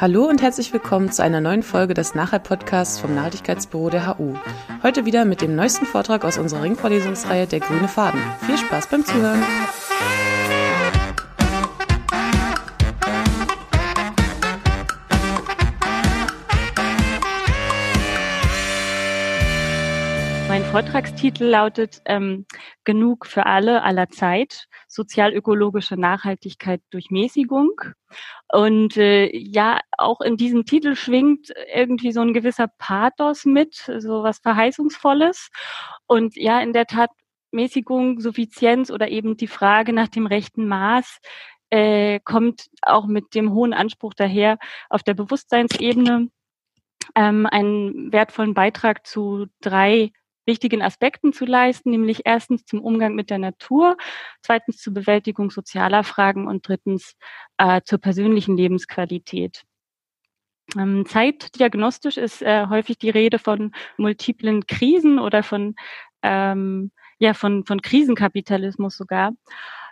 Hallo und herzlich willkommen zu einer neuen Folge des Nachhalt-Podcasts vom Nachhaltigkeitsbüro der HU. Heute wieder mit dem neuesten Vortrag aus unserer Ringvorlesungsreihe Der grüne Faden. Viel Spaß beim Zuhören! Vortragstitel lautet ähm, Genug für alle aller Zeit, sozialökologische Nachhaltigkeit durch Mäßigung. Und äh, ja, auch in diesem Titel schwingt irgendwie so ein gewisser Pathos mit, so was Verheißungsvolles. Und ja, in der Tat Mäßigung, Suffizienz oder eben die Frage nach dem rechten Maß äh, kommt auch mit dem hohen Anspruch daher, auf der Bewusstseinsebene ähm, einen wertvollen Beitrag zu drei wichtigen Aspekten zu leisten, nämlich erstens zum Umgang mit der Natur, zweitens zur Bewältigung sozialer Fragen und drittens äh, zur persönlichen Lebensqualität. Ähm, zeitdiagnostisch ist äh, häufig die Rede von multiplen Krisen oder von ähm, ja von von Krisenkapitalismus sogar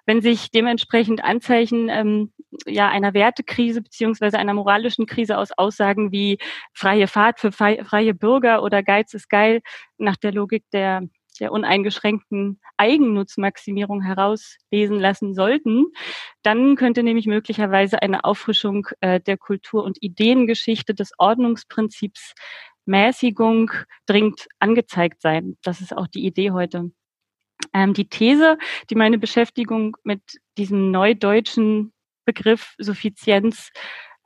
wenn sich dementsprechend Anzeichen ähm, ja einer Wertekrise beziehungsweise einer moralischen Krise aus Aussagen wie freie Fahrt für freie Bürger oder Geiz ist geil nach der Logik der der uneingeschränkten Eigennutzmaximierung herauslesen lassen sollten, dann könnte nämlich möglicherweise eine Auffrischung äh, der Kultur- und Ideengeschichte des Ordnungsprinzips Mäßigung dringend angezeigt sein. Das ist auch die Idee heute. Ähm, die These, die meine Beschäftigung mit diesem neudeutschen Begriff Suffizienz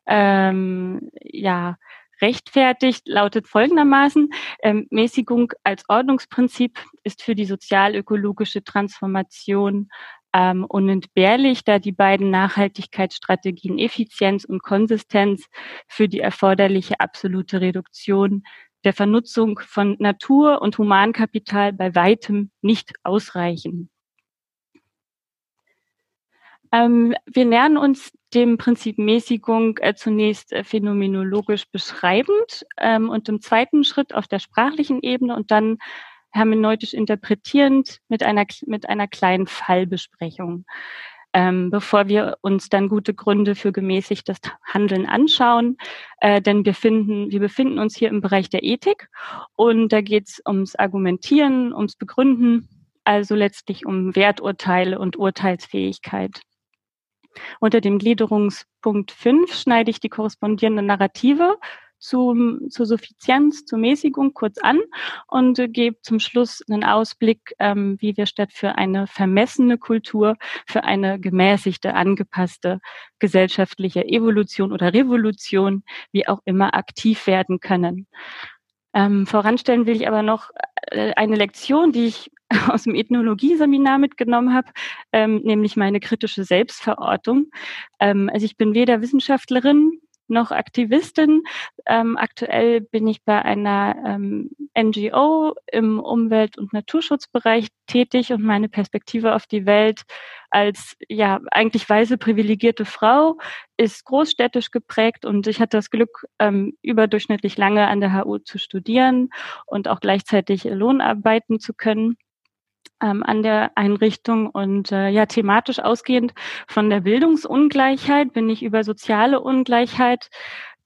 ähm, ja rechtfertigt, lautet folgendermaßen, ähm, Mäßigung als Ordnungsprinzip ist für die sozialökologische Transformation ähm, unentbehrlich, da die beiden Nachhaltigkeitsstrategien Effizienz und Konsistenz für die erforderliche absolute Reduktion der Vernutzung von Natur und Humankapital bei weitem nicht ausreichen. Ähm, wir nähern uns dem Prinzip Mäßigung äh, zunächst äh, phänomenologisch beschreibend ähm, und im zweiten Schritt auf der sprachlichen Ebene und dann hermeneutisch interpretierend mit einer, mit einer kleinen Fallbesprechung ähm, bevor wir uns dann gute Gründe für gemäßigtes Handeln anschauen. Äh, denn wir finden, wir befinden uns hier im Bereich der Ethik und da geht es ums Argumentieren, ums Begründen, also letztlich um Werturteile und Urteilsfähigkeit. Unter dem Gliederungspunkt 5 schneide ich die korrespondierende Narrative zum, zur Suffizienz, zur Mäßigung kurz an und gebe zum Schluss einen Ausblick, ähm, wie wir statt für eine vermessene Kultur für eine gemäßigte, angepasste gesellschaftliche Evolution oder Revolution, wie auch immer, aktiv werden können. Ähm, voranstellen will ich aber noch äh, eine Lektion, die ich aus dem Ethnologie-Seminar mitgenommen habe, ähm, nämlich meine kritische Selbstverortung. Ähm, also ich bin weder Wissenschaftlerin noch Aktivistin. Ähm, aktuell bin ich bei einer ähm, NGO im Umwelt- und Naturschutzbereich tätig und meine Perspektive auf die Welt als ja eigentlich weiße privilegierte Frau ist großstädtisch geprägt und ich hatte das Glück, ähm, überdurchschnittlich lange an der HU zu studieren und auch gleichzeitig Lohnarbeiten zu können ähm, an der Einrichtung und äh, ja thematisch ausgehend von der Bildungsungleichheit bin ich über soziale Ungleichheit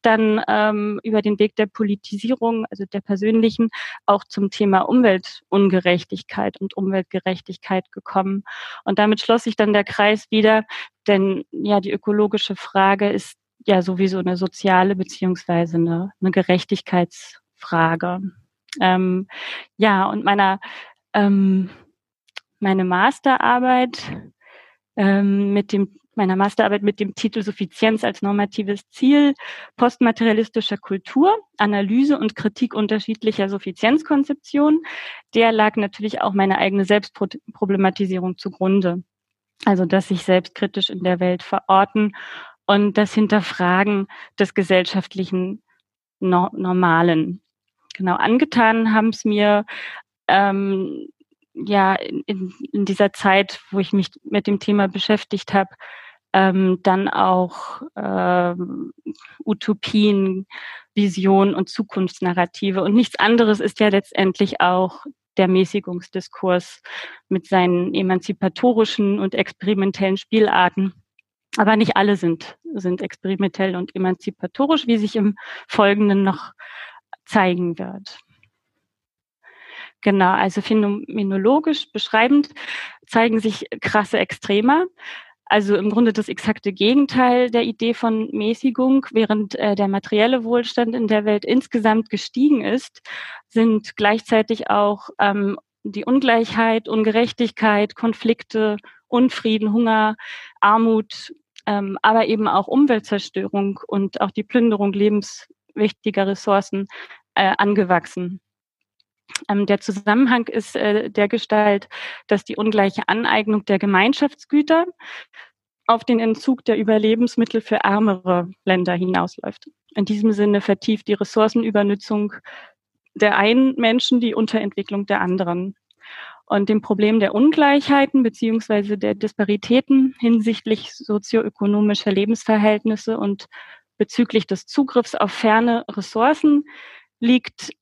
dann ähm, über den Weg der Politisierung, also der persönlichen, auch zum Thema Umweltungerechtigkeit und Umweltgerechtigkeit gekommen. Und damit schloss sich dann der Kreis wieder, denn ja, die ökologische Frage ist ja sowieso eine soziale beziehungsweise eine, eine Gerechtigkeitsfrage. Ähm, ja, und meiner ähm, meine Masterarbeit ähm, mit dem meiner Masterarbeit mit dem Titel Suffizienz als normatives Ziel postmaterialistischer Kultur, Analyse und Kritik unterschiedlicher Suffizienzkonzeptionen. Der lag natürlich auch meine eigene Selbstproblematisierung zugrunde. Also, dass sich selbstkritisch in der Welt verorten und das Hinterfragen des gesellschaftlichen no Normalen. Genau, angetan haben es mir ähm, ja in, in dieser Zeit, wo ich mich mit dem Thema beschäftigt habe, ähm, dann auch ähm, Utopien, Visionen und Zukunftsnarrative. Und nichts anderes ist ja letztendlich auch der Mäßigungsdiskurs mit seinen emanzipatorischen und experimentellen Spielarten. Aber nicht alle sind, sind experimentell und emanzipatorisch, wie sich im Folgenden noch zeigen wird. Genau, also phänomenologisch beschreibend zeigen sich krasse Extremer. Also im Grunde das exakte Gegenteil der Idee von Mäßigung. Während äh, der materielle Wohlstand in der Welt insgesamt gestiegen ist, sind gleichzeitig auch ähm, die Ungleichheit, Ungerechtigkeit, Konflikte, Unfrieden, Hunger, Armut, ähm, aber eben auch Umweltzerstörung und auch die Plünderung lebenswichtiger Ressourcen äh, angewachsen. Ähm, der Zusammenhang ist äh, der Gestalt, dass die ungleiche Aneignung der Gemeinschaftsgüter auf den Entzug der Überlebensmittel für ärmere Länder hinausläuft. In diesem Sinne vertieft die Ressourcenübernützung der einen Menschen die Unterentwicklung der anderen. Und dem Problem der Ungleichheiten beziehungsweise der Disparitäten hinsichtlich sozioökonomischer Lebensverhältnisse und bezüglich des Zugriffs auf ferne Ressourcen liegt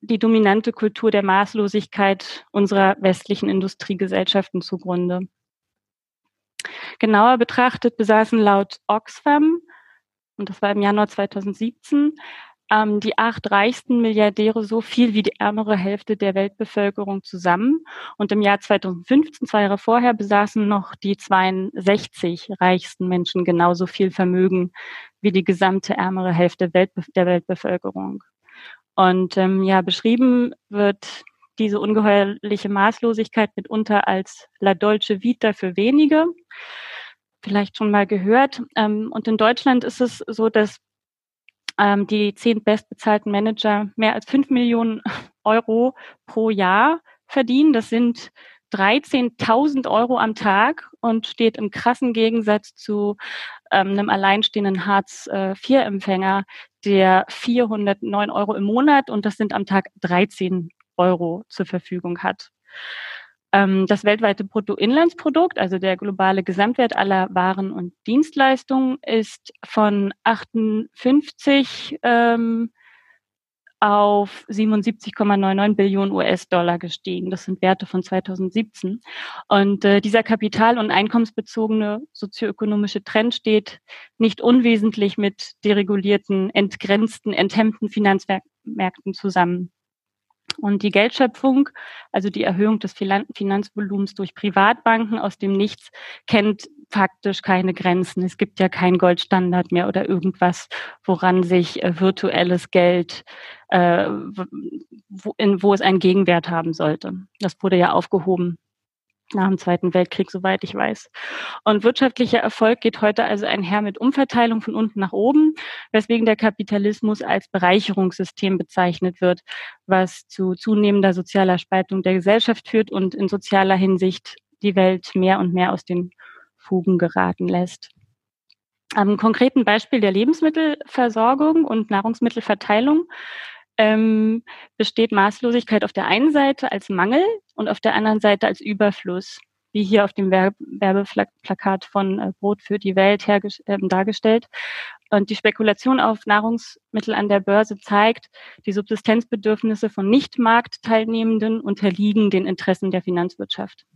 die dominante Kultur der Maßlosigkeit unserer westlichen Industriegesellschaften zugrunde. Genauer betrachtet besaßen laut Oxfam, und das war im Januar 2017, ähm, die acht reichsten Milliardäre so viel wie die ärmere Hälfte der Weltbevölkerung zusammen. Und im Jahr 2015, zwei Jahre vorher, besaßen noch die 62 reichsten Menschen genauso viel Vermögen wie die gesamte ärmere Hälfte Welt der Weltbevölkerung. Und ähm, ja, beschrieben wird diese ungeheuerliche Maßlosigkeit mitunter als La Dolce Vita für wenige. Vielleicht schon mal gehört. Ähm, und in Deutschland ist es so, dass ähm, die zehn bestbezahlten Manager mehr als fünf Millionen Euro pro Jahr verdienen. Das sind 13.000 Euro am Tag und steht im krassen Gegensatz zu ähm, einem alleinstehenden Hartz-IV-Empfänger, der 409 Euro im Monat und das sind am Tag 13 Euro zur Verfügung hat. Ähm, das weltweite Bruttoinlandsprodukt, also der globale Gesamtwert aller Waren und Dienstleistungen, ist von 58 ähm, auf 77,99 Billionen US-Dollar gestiegen. Das sind Werte von 2017. Und äh, dieser kapital- und einkommensbezogene sozioökonomische Trend steht nicht unwesentlich mit deregulierten, entgrenzten, enthemmten Finanzmärkten zusammen. Und die Geldschöpfung, also die Erhöhung des Finanzvolumens durch Privatbanken aus dem Nichts, kennt faktisch keine Grenzen. Es gibt ja keinen Goldstandard mehr oder irgendwas, woran sich äh, virtuelles Geld, äh, wo, in, wo es einen Gegenwert haben sollte. Das wurde ja aufgehoben nach dem Zweiten Weltkrieg, soweit ich weiß. Und wirtschaftlicher Erfolg geht heute also einher mit Umverteilung von unten nach oben, weswegen der Kapitalismus als Bereicherungssystem bezeichnet wird, was zu zunehmender sozialer Spaltung der Gesellschaft führt und in sozialer Hinsicht die Welt mehr und mehr aus den Fugen geraten lässt. Am konkreten Beispiel der Lebensmittelversorgung und Nahrungsmittelverteilung ähm, besteht Maßlosigkeit auf der einen Seite als Mangel und auf der anderen Seite als Überfluss, wie hier auf dem Werbeplakat von äh, Brot für die Welt äh, dargestellt. Und die Spekulation auf Nahrungsmittel an der Börse zeigt, die Subsistenzbedürfnisse von Nicht-Marktteilnehmenden unterliegen den Interessen der Finanzwirtschaft.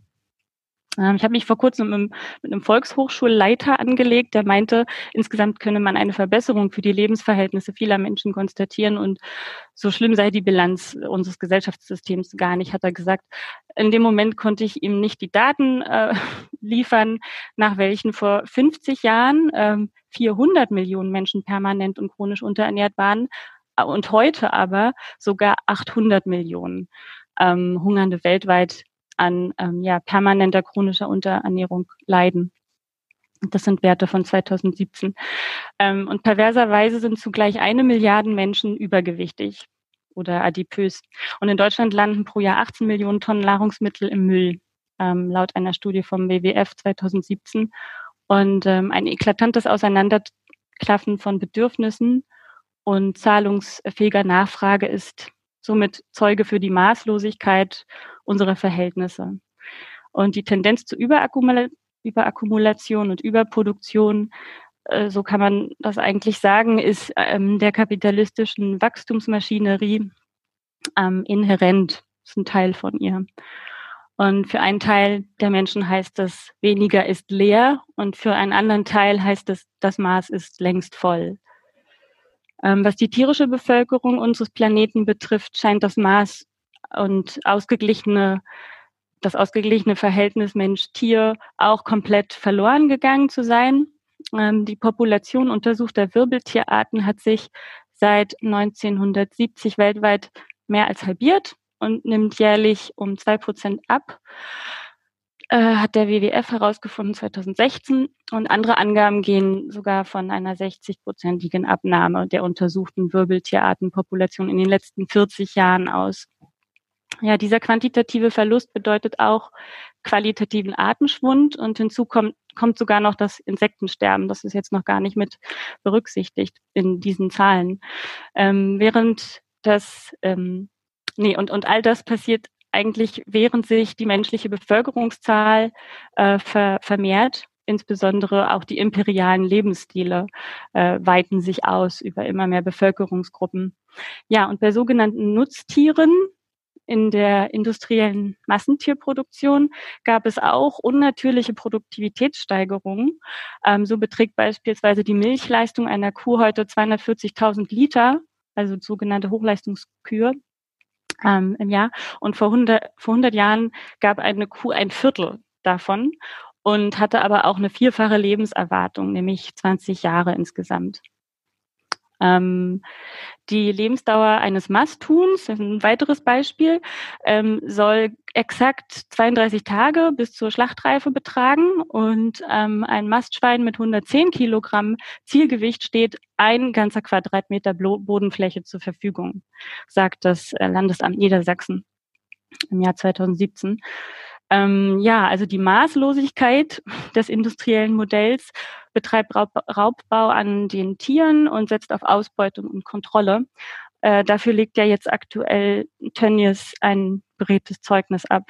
Ähm, ich habe mich vor kurzem mit, einem Volkshochschulleiter angelegt, der meinte, insgesamt könne man eine Verbesserung für die Lebensverhältnisse vieler Menschen konstatieren und so schlimm sei die Bilanz unseres Gesellschaftssystems gar nicht, hat er gesagt. In dem Moment konnte ich ihm nicht die Daten äh, liefern, nach welchen vor 50 Jahren äh, 400 Millionen Menschen permanent und chronisch unterernährt waren und heute aber sogar 800 Millionen ähm, Hungernde weltweit an ähm, ja, permanenter chronischer Unterernährung leiden. Das sind Werte von 2017. Ähm, und perverserweise sind zugleich eine Milliarde Menschen übergewichtig oder adipös. Und in Deutschland landen pro Jahr 18 Millionen Tonnen Nahrungsmittel im Müll, ähm, laut einer Studie vom WWF 2017. Und ähm, ein eklatantes Auseinanderklaffen von Bedürfnissen und zahlungsfähiger Nachfrage ist somit Zeuge für die Maßlosigkeit unserer Verhältnisse. Und die Tendenz zur Überakkumulation und Überproduktion, äh, so kann man das eigentlich sagen, ist ähm, der kapitalistischen Wachstumsmaschinerie ähm, inhärent, ist ein Teil von ihr. Und für einen Teil der Menschen heißt das, weniger ist leer und für einen anderen Teil heißt es, das Maß ist längst voll. Ähm, was die tierische Bevölkerung unseres Planeten betrifft, scheint das Maß und ausgeglichene, das ausgeglichene Verhältnis Mensch-Tier auch komplett verloren gegangen zu sein. Ähm, die Population untersuchter Wirbeltierarten hat sich seit 1970 weltweit mehr als halbiert und nimmt jährlich um zwei Prozent ab, äh, hat der WWF herausgefunden 2016. Und andere Angaben gehen sogar von einer 60-prozentigen Abnahme der untersuchten Wirbeltierartenpopulation in den letzten 40 Jahren aus. Ja, dieser quantitative Verlust bedeutet auch qualitativen Artenschwund und hinzu kommt, kommt sogar noch das Insektensterben. Das ist jetzt noch gar nicht mit berücksichtigt in diesen Zahlen. Ähm, während das ähm, Nee, und, und all das passiert eigentlich, während sich die menschliche Bevölkerungszahl äh, ver, vermehrt. Insbesondere auch die imperialen Lebensstile äh, weiten sich aus über immer mehr Bevölkerungsgruppen. Ja, und bei sogenannten Nutztieren, in der industriellen Massentierproduktion gab es auch unnatürliche Produktivitätssteigerungen. Ähm, so beträgt beispielsweise die Milchleistung einer Kuh heute 240.000 Liter, also sogenannte Hochleistungskühe ähm, im Jahr. Und vor 100, vor 100 Jahren gab eine Kuh ein Viertel davon und hatte aber auch eine vierfache Lebenserwartung, nämlich 20 Jahre insgesamt. Ähm, die Lebensdauer eines ist ein weiteres Beispiel, ähm, soll exakt 32 Tage bis zur Schlachtreife betragen und ähm, ein Mastschwein mit 110 Kilogramm Zielgewicht steht ein ganzer Quadratmeter Bodenfläche zur Verfügung, sagt das äh, Landesamt Niedersachsen im Jahr 2017. Ähm, ja, also die Maßlosigkeit des industriellen Modells betreibt Raub, Raubbau an den Tieren und setzt auf Ausbeutung und Kontrolle. Äh, dafür legt ja jetzt aktuell Tönnies ein beredtes Zeugnis ab.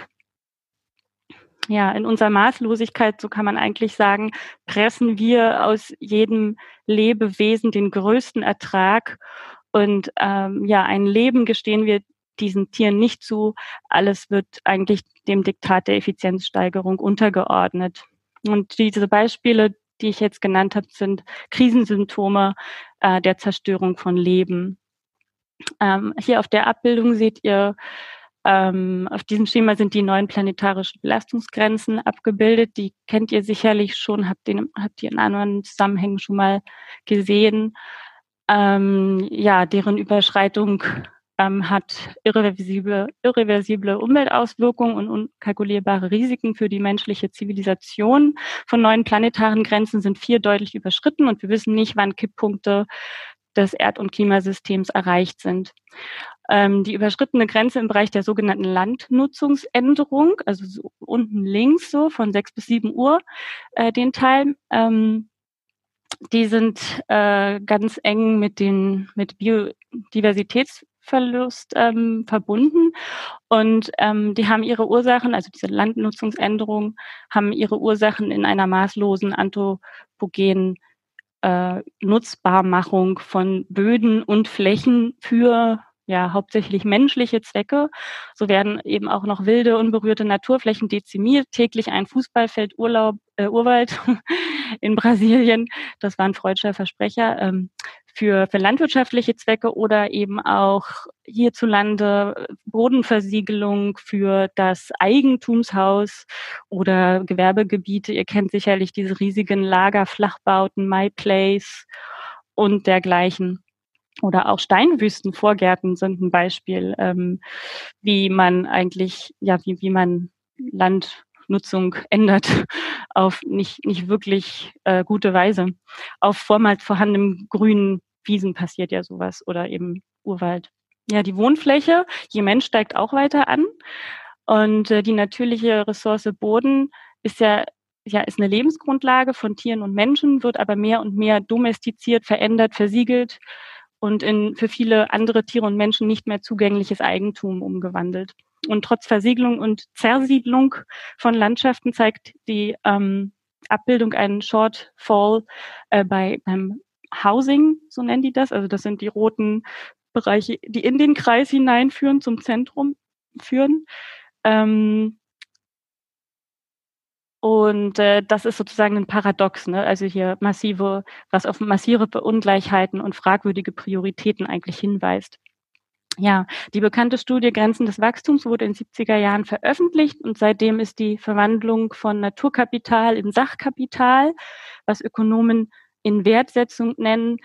Ja, in unserer Maßlosigkeit, so kann man eigentlich sagen, pressen wir aus jedem Lebewesen den größten Ertrag und ähm, ja, ein Leben gestehen wir diesen Tieren nicht zu. Alles wird eigentlich dem Diktat der Effizienzsteigerung untergeordnet. Und diese Beispiele, die ich jetzt genannt habe, sind Krisensymptome äh, der Zerstörung von Leben. Ähm, hier auf der Abbildung seht ihr, ähm, auf diesem Schema sind die neuen planetarischen Belastungsgrenzen abgebildet. Die kennt ihr sicherlich schon, habt, den, habt ihr in anderen Zusammenhängen schon mal gesehen. Ähm, ja, deren Überschreitung ähm, hat irreversible, irreversible Umweltauswirkungen und unkalkulierbare Risiken für die menschliche Zivilisation. Von neuen planetaren Grenzen sind vier deutlich überschritten und wir wissen nicht, wann Kipppunkte des Erd- und Klimasystems erreicht sind. Ähm, die überschrittene Grenze im Bereich der sogenannten Landnutzungsänderung, also so unten links so von sechs bis sieben Uhr, äh, den Teil, ähm, die sind äh, ganz eng mit den mit Biodiversitäts Verlust ähm, verbunden. Und ähm, die haben ihre Ursachen, also diese Landnutzungsänderungen, haben ihre Ursachen in einer maßlosen anthropogenen äh, Nutzbarmachung von Böden und Flächen für ja hauptsächlich menschliche Zwecke. So werden eben auch noch wilde, unberührte Naturflächen dezimiert. Täglich ein Fußballfeld Urlaub, äh, Urwald in Brasilien. Das war ein freudscher Versprecher. Ähm, für, für landwirtschaftliche Zwecke oder eben auch hierzulande Bodenversiegelung für das Eigentumshaus oder Gewerbegebiete. Ihr kennt sicherlich diese riesigen Lagerflachbauten, My Place und dergleichen. Oder auch Steinwüstenvorgärten sind ein Beispiel, ähm, wie man eigentlich, ja, wie, wie man Landnutzung ändert auf nicht, nicht wirklich äh, gute Weise. Auf vormals vorhandenem grünen Wiesen passiert ja sowas oder eben Urwald. Ja, die Wohnfläche, je Mensch steigt auch weiter an. Und äh, die natürliche Ressource Boden ist ja, ja, ist eine Lebensgrundlage von Tieren und Menschen, wird aber mehr und mehr domestiziert, verändert, versiegelt und in für viele andere Tiere und Menschen nicht mehr zugängliches Eigentum umgewandelt. Und trotz Versiegelung und Zersiedlung von Landschaften zeigt die ähm, Abbildung einen Shortfall äh, bei, beim Housing, so nennen die das. Also das sind die roten Bereiche, die in den Kreis hineinführen, zum Zentrum führen. Ähm, Und äh, das ist sozusagen ein Paradox, ne? also hier massive, was auf massive Ungleichheiten und fragwürdige Prioritäten eigentlich hinweist. Ja, die bekannte Studie Grenzen des Wachstums wurde in 70er Jahren veröffentlicht und seitdem ist die Verwandlung von Naturkapital in Sachkapital, was Ökonomen in Wertsetzung nennen,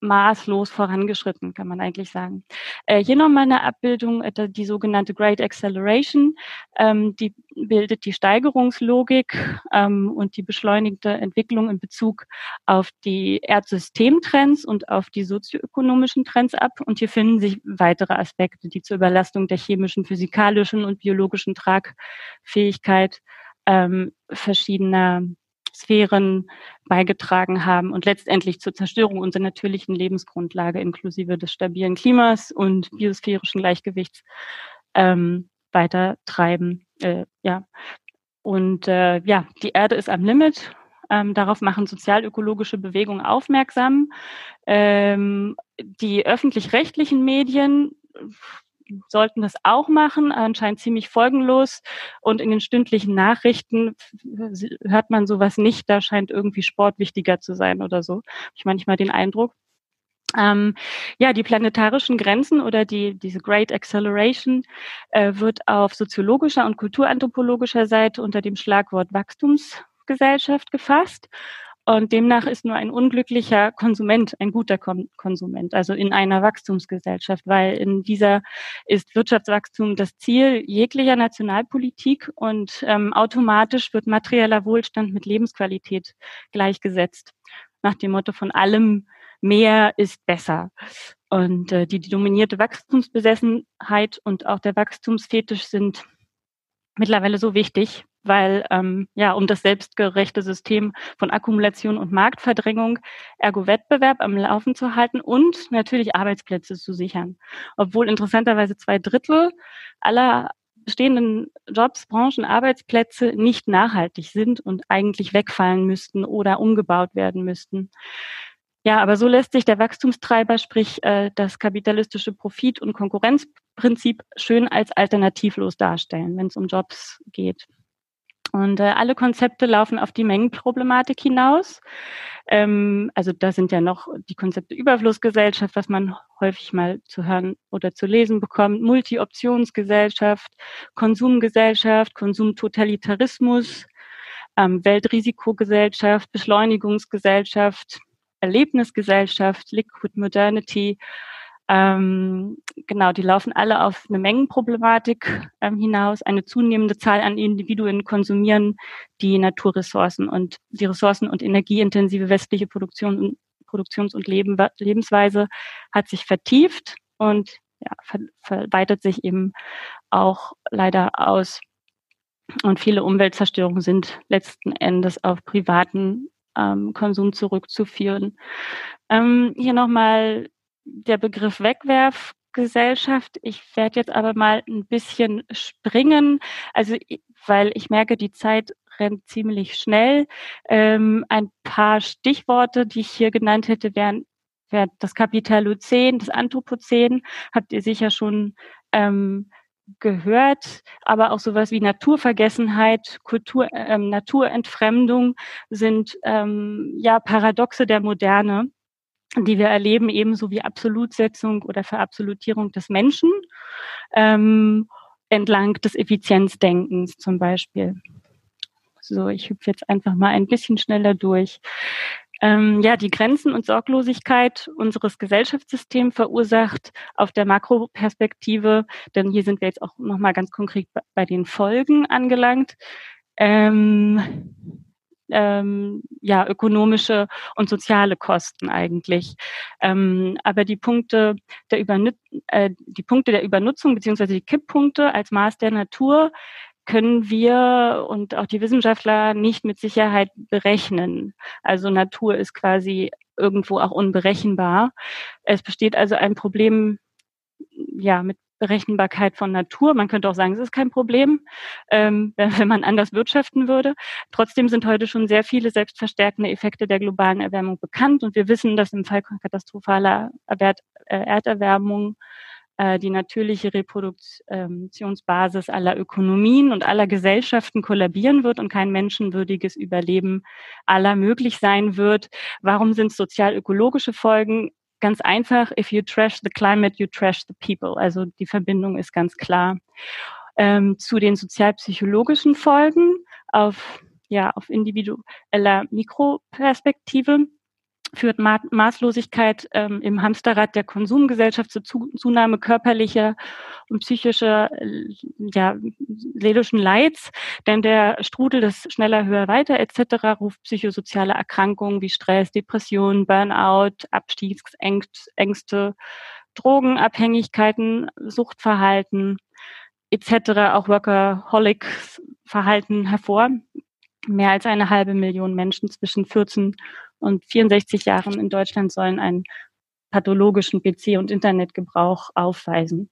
maßlos vorangeschritten, kann man eigentlich sagen. Äh, hier nochmal eine Abbildung, äh, die sogenannte Great Acceleration, ähm, die bildet die Steigerungslogik ähm, und die beschleunigte Entwicklung in Bezug auf die Erdsystemtrends und auf die sozioökonomischen Trends ab. Und hier finden sich weitere Aspekte, die zur Überlastung der chemischen, physikalischen und biologischen Tragfähigkeit ähm, verschiedener Sphären beigetragen haben und letztendlich zur Zerstörung unserer natürlichen Lebensgrundlage inklusive des stabilen Klimas und biosphärischen Gleichgewichts ähm, weiter treiben. Äh, ja. Und äh, ja, die Erde ist am Limit. Ähm, darauf machen sozialökologische Bewegungen aufmerksam. Ähm, die öffentlich-rechtlichen Medien sollten das auch machen, anscheinend ziemlich folgenlos. Und in den stündlichen Nachrichten hört man sowas nicht. Da scheint irgendwie Sport wichtiger zu sein oder so. Ich manchmal den Eindruck. Ähm, ja, die planetarischen Grenzen oder die, diese Great Acceleration äh, wird auf soziologischer und kulturanthropologischer Seite unter dem Schlagwort Wachstumsgesellschaft gefasst. Und demnach ist nur ein unglücklicher Konsument ein guter Konsument, also in einer Wachstumsgesellschaft, weil in dieser ist Wirtschaftswachstum das Ziel jeglicher Nationalpolitik und ähm, automatisch wird materieller Wohlstand mit Lebensqualität gleichgesetzt. Nach dem Motto von allem mehr ist besser. Und äh, die, die dominierte Wachstumsbesessenheit und auch der Wachstumsfetisch sind mittlerweile so wichtig, weil ähm, ja um das selbstgerechte System von Akkumulation und Marktverdrängung, ergo Wettbewerb am Laufen zu halten und natürlich Arbeitsplätze zu sichern. Obwohl interessanterweise zwei Drittel aller bestehenden Jobs, Branchen, Arbeitsplätze nicht nachhaltig sind und eigentlich wegfallen müssten oder umgebaut werden müssten. Ja, aber so lässt sich der Wachstumstreiber, sprich äh, das kapitalistische Profit- und Konkurrenzprinzip, schön als alternativlos darstellen, wenn es um Jobs geht. Und äh, alle Konzepte laufen auf die Mengenproblematik hinaus. Ähm, also da sind ja noch die Konzepte Überflussgesellschaft, was man häufig mal zu hören oder zu lesen bekommt, Multi-Optionsgesellschaft, Konsumgesellschaft, Konsumtotalitarismus, ähm, Weltrisikogesellschaft, Beschleunigungsgesellschaft, Erlebnisgesellschaft, Liquid Modernity ähm, genau, die laufen alle auf eine Mengenproblematik ähm, hinaus. Eine zunehmende Zahl an Individuen konsumieren die Naturressourcen und die ressourcen- und energieintensive westliche Produktion Produktions- und Leben, Lebensweise hat sich vertieft und ja, ver, verweitet sich eben auch leider aus. Und viele Umweltzerstörungen sind letzten Endes auf privaten ähm, Konsum zurückzuführen. Ähm, hier nochmal der Begriff Wegwerfgesellschaft. Ich werde jetzt aber mal ein bisschen springen, also weil ich merke, die Zeit rennt ziemlich schnell. Ähm, ein paar Stichworte, die ich hier genannt hätte, wären, wären das Kapitalozän, das Anthropozän, habt ihr sicher schon ähm, gehört, aber auch sowas wie Naturvergessenheit, Kultur, ähm, Naturentfremdung sind ähm, ja Paradoxe der Moderne die wir erleben, ebenso wie Absolutsetzung oder Verabsolutierung des Menschen ähm, entlang des Effizienzdenkens zum Beispiel. So, ich hüpfe jetzt einfach mal ein bisschen schneller durch. Ähm, ja, die Grenzen und Sorglosigkeit unseres Gesellschaftssystems verursacht auf der Makroperspektive, denn hier sind wir jetzt auch nochmal ganz konkret bei den Folgen angelangt. Ähm, ähm, ja, ökonomische und soziale Kosten eigentlich. Ähm, aber die Punkte der Übernut äh, die Punkte der Übernutzung beziehungsweise die Kipppunkte als Maß der Natur können wir und auch die Wissenschaftler nicht mit Sicherheit berechnen. Also Natur ist quasi irgendwo auch unberechenbar. Es besteht also ein Problem ja, mit Berechenbarkeit von Natur. Man könnte auch sagen, es ist kein Problem, ähm, wenn man anders wirtschaften würde. Trotzdem sind heute schon sehr viele selbstverstärkende Effekte der globalen Erwärmung bekannt und wir wissen, dass im Fall katastrophaler äh, Erderwärmung äh, die natürliche Reproduktionsbasis aller Ökonomien und aller Gesellschaften kollabieren wird und kein menschenwürdiges Überleben aller möglich sein wird. Warum sind sozial-ökologische Folgen? Ganz einfach, if you trash the climate, you trash the people. Also die Verbindung ist ganz klar. Ähm, zu den sozialpsychologischen Folgen auf, ja, auf individueller Mikroperspektive führt Ma Maßlosigkeit ähm, im Hamsterrad der Konsumgesellschaft zur Zunahme körperlicher und psychischer, äh, ja, seelischen Leids, denn der Strudel des schneller, höher, weiter etc. ruft psychosoziale Erkrankungen wie Stress, Depression, Burnout, Abstiegsängste, Drogenabhängigkeiten, Suchtverhalten etc. auch Workaholic-Verhalten hervor. Mehr als eine halbe Million Menschen zwischen 14 und 64 Jahren in Deutschland sollen einen pathologischen PC- und Internetgebrauch aufweisen.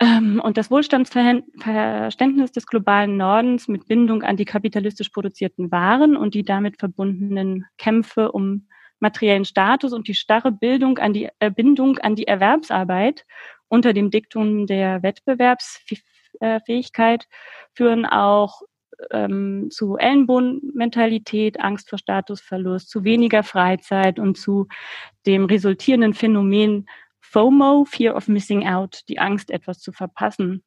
Ähm, und das Wohlstandsverständnis des globalen Nordens mit Bindung an die kapitalistisch produzierten Waren und die damit verbundenen Kämpfe um materiellen Status und die starre Bildung an die äh, Bindung an die Erwerbsarbeit unter dem Diktum der Wettbewerbsfähigkeit führen auch ähm, zu Ellenbohnmentalität, Angst vor Statusverlust, zu weniger Freizeit und zu dem resultierenden Phänomen FOMO, Fear of Missing Out, die Angst, etwas zu verpassen.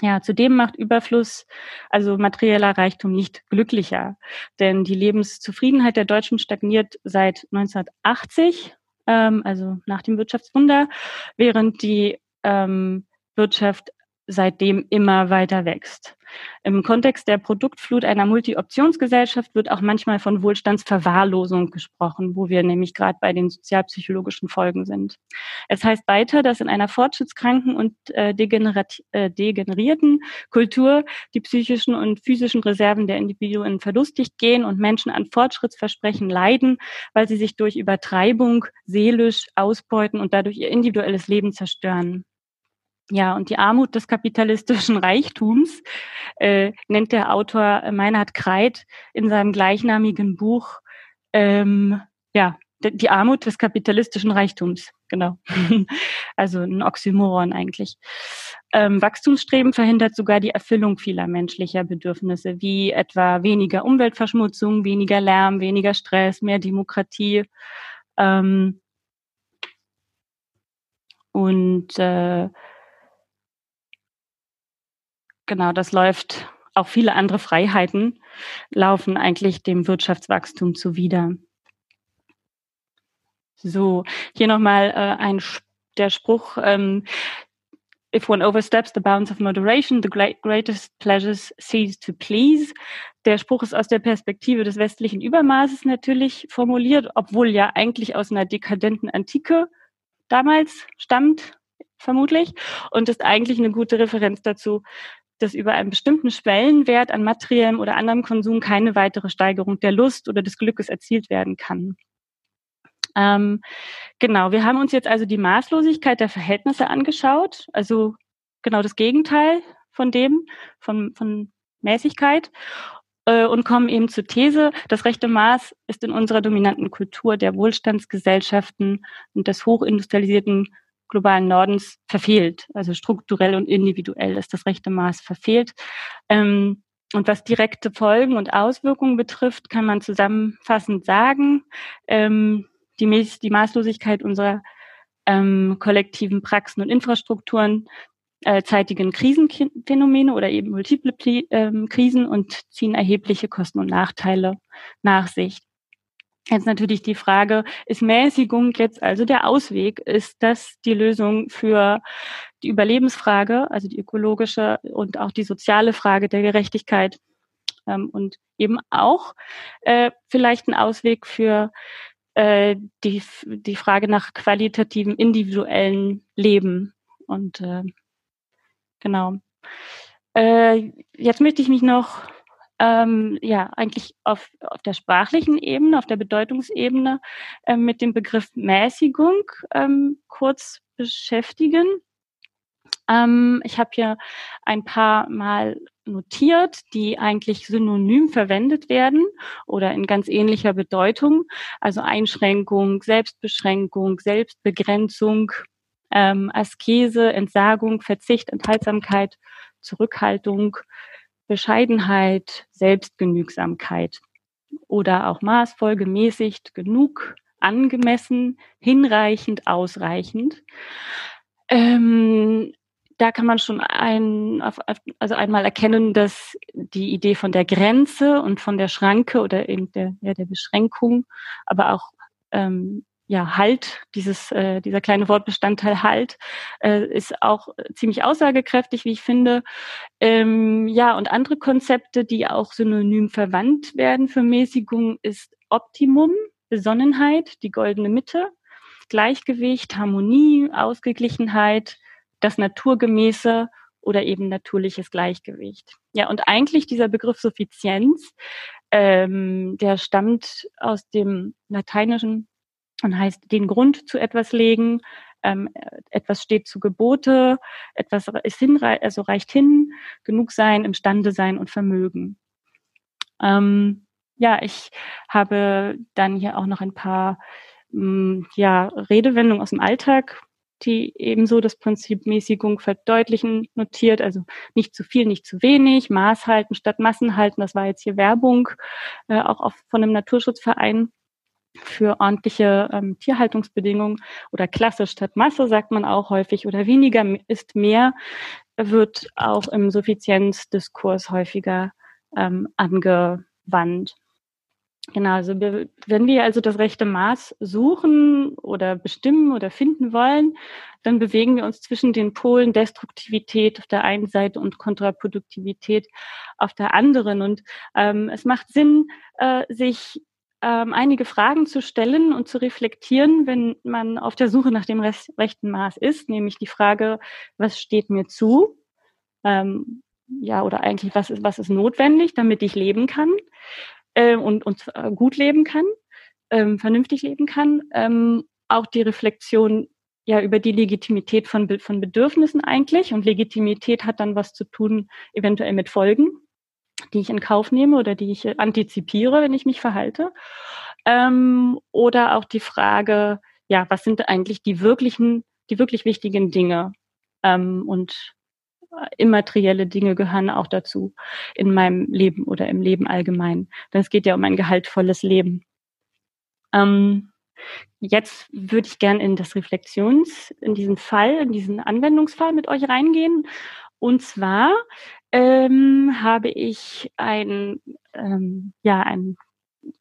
Ja, zudem macht Überfluss, also materieller Reichtum, nicht glücklicher, denn die Lebenszufriedenheit der Deutschen stagniert seit 1980, ähm, also nach dem Wirtschaftswunder, während die ähm, Wirtschaft seitdem immer weiter wächst. Im Kontext der Produktflut einer Multi-Optionsgesellschaft wird auch manchmal von Wohlstandsverwahrlosung gesprochen, wo wir nämlich gerade bei den sozialpsychologischen Folgen sind. Es heißt weiter, dass in einer fortschrittskranken und äh, äh, degenerierten Kultur die psychischen und physischen Reserven der Individuen verlustig gehen und Menschen an Fortschrittsversprechen leiden, weil sie sich durch Übertreibung seelisch ausbeuten und dadurch ihr individuelles Leben zerstören. Ja, und die Armut des kapitalistischen Reichtums äh, nennt der Autor Meinhard Kreit in seinem gleichnamigen Buch ähm, ja, die Armut des kapitalistischen Reichtums, genau. also ein Oxymoron eigentlich. Ähm, Wachstumsstreben verhindert sogar die Erfüllung vieler menschlicher Bedürfnisse, wie etwa weniger Umweltverschmutzung, weniger Lärm, weniger Stress, mehr Demokratie. Ähm, und äh, Genau, das läuft. Auch viele andere Freiheiten laufen eigentlich dem Wirtschaftswachstum zuwider. So, hier nochmal äh, ein der Spruch, ähm, If one oversteps the bounds of moderation, the greatest pleasures cease to please. Der Spruch ist aus der Perspektive des westlichen Übermaßes natürlich formuliert, obwohl ja eigentlich aus einer dekadenten Antike damals stammt, vermutlich, und ist eigentlich eine gute Referenz dazu, dass über einen bestimmten Schwellenwert an materiellem oder anderem Konsum keine weitere Steigerung der Lust oder des Glückes erzielt werden kann. Ähm, genau, wir haben uns jetzt also die Maßlosigkeit der Verhältnisse angeschaut, also genau das Gegenteil von dem, von, von Mäßigkeit äh, und kommen eben zur These, das rechte Maß ist in unserer dominanten Kultur der Wohlstandsgesellschaften und des hochindustrialisierten globalen Nordens verfehlt. Also strukturell und individuell ist das rechte Maß verfehlt. Ähm, und was direkte Folgen und Auswirkungen betrifft, kann man zusammenfassend sagen, ähm, die, die Maßlosigkeit unserer ähm, kollektiven Praxen und Infrastrukturen äh, zeitigen Krisenphänomene oder eben multiple ähm, Krisen und ziehen erhebliche Kosten und Nachteile nach sich. Jetzt natürlich die Frage, ist Mäßigung jetzt also der Ausweg? Ist das die Lösung für die Überlebensfrage, also die ökologische und auch die soziale Frage der Gerechtigkeit? Ähm, und eben auch äh, vielleicht ein Ausweg für äh, die, die Frage nach qualitativen, individuellen Leben. Und äh, genau. Äh, jetzt möchte ich mich noch ähm, ja eigentlich auf, auf der sprachlichen Ebene, auf der Bedeutungsebene äh, mit dem Begriff Mäßigung ähm, kurz beschäftigen. Ähm, ich habe hier ein paar Mal notiert, die eigentlich synonym verwendet werden oder in ganz ähnlicher Bedeutung. Also Einschränkung, Selbstbeschränkung, Selbstbegrenzung, ähm, Askese, Entsagung, Verzicht, Enthaltsamkeit, Zurückhaltung, Bescheidenheit, Selbstgenügsamkeit oder auch maßvoll, gemäßigt, genug, angemessen, hinreichend, ausreichend. Ähm, da kann man schon ein, also einmal erkennen, dass die Idee von der Grenze und von der Schranke oder eben der, ja, der Beschränkung, aber auch ähm, ja, Halt, dieses, äh, dieser kleine Wortbestandteil Halt, äh, ist auch ziemlich aussagekräftig, wie ich finde. Ähm, ja, und andere Konzepte, die auch synonym verwandt werden für Mäßigung, ist Optimum, Besonnenheit, die goldene Mitte, Gleichgewicht, Harmonie, Ausgeglichenheit, das Naturgemäße oder eben natürliches Gleichgewicht. Ja, und eigentlich dieser Begriff Suffizienz, ähm, der stammt aus dem Lateinischen und heißt den Grund zu etwas legen. Ähm, etwas steht zu Gebote, etwas ist hinrei also reicht hin, genug sein, imstande sein und Vermögen. Ähm, ja, ich habe dann hier auch noch ein paar mm, ja, Redewendungen aus dem Alltag, die ebenso das Prinzip Mäßigung verdeutlichen, notiert. Also nicht zu viel, nicht zu wenig, Maß halten statt Massen halten. Das war jetzt hier Werbung, äh, auch auf, von einem Naturschutzverein für ordentliche ähm, Tierhaltungsbedingungen oder Klasse statt Masse, sagt man auch häufig, oder weniger ist mehr, wird auch im Suffizienzdiskurs häufiger ähm, angewandt. Genau, also wir, wenn wir also das rechte Maß suchen oder bestimmen oder finden wollen, dann bewegen wir uns zwischen den Polen Destruktivität auf der einen Seite und Kontraproduktivität auf der anderen. Und ähm, es macht Sinn, äh, sich ähm, einige Fragen zu stellen und zu reflektieren, wenn man auf der Suche nach dem rechten Maß ist, nämlich die Frage, was steht mir zu? Ähm, ja, oder eigentlich, was ist, was ist notwendig, damit ich leben kann äh, und, und äh, gut leben kann, ähm, vernünftig leben kann. Ähm, auch die Reflexion ja über die Legitimität von, von Bedürfnissen eigentlich. Und Legitimität hat dann was zu tun, eventuell mit Folgen die ich in Kauf nehme oder die ich antizipiere, wenn ich mich verhalte. Ähm, oder auch die Frage, ja, was sind eigentlich die wirklichen, die wirklich wichtigen Dinge? Ähm, und immaterielle Dinge gehören auch dazu in meinem Leben oder im Leben allgemein. Denn es geht ja um ein gehaltvolles Leben. Ähm, jetzt würde ich gern in das Reflexions, in diesen Fall, in diesen Anwendungsfall mit euch reingehen. Und zwar ähm, habe ich ein, ähm, ja, ein,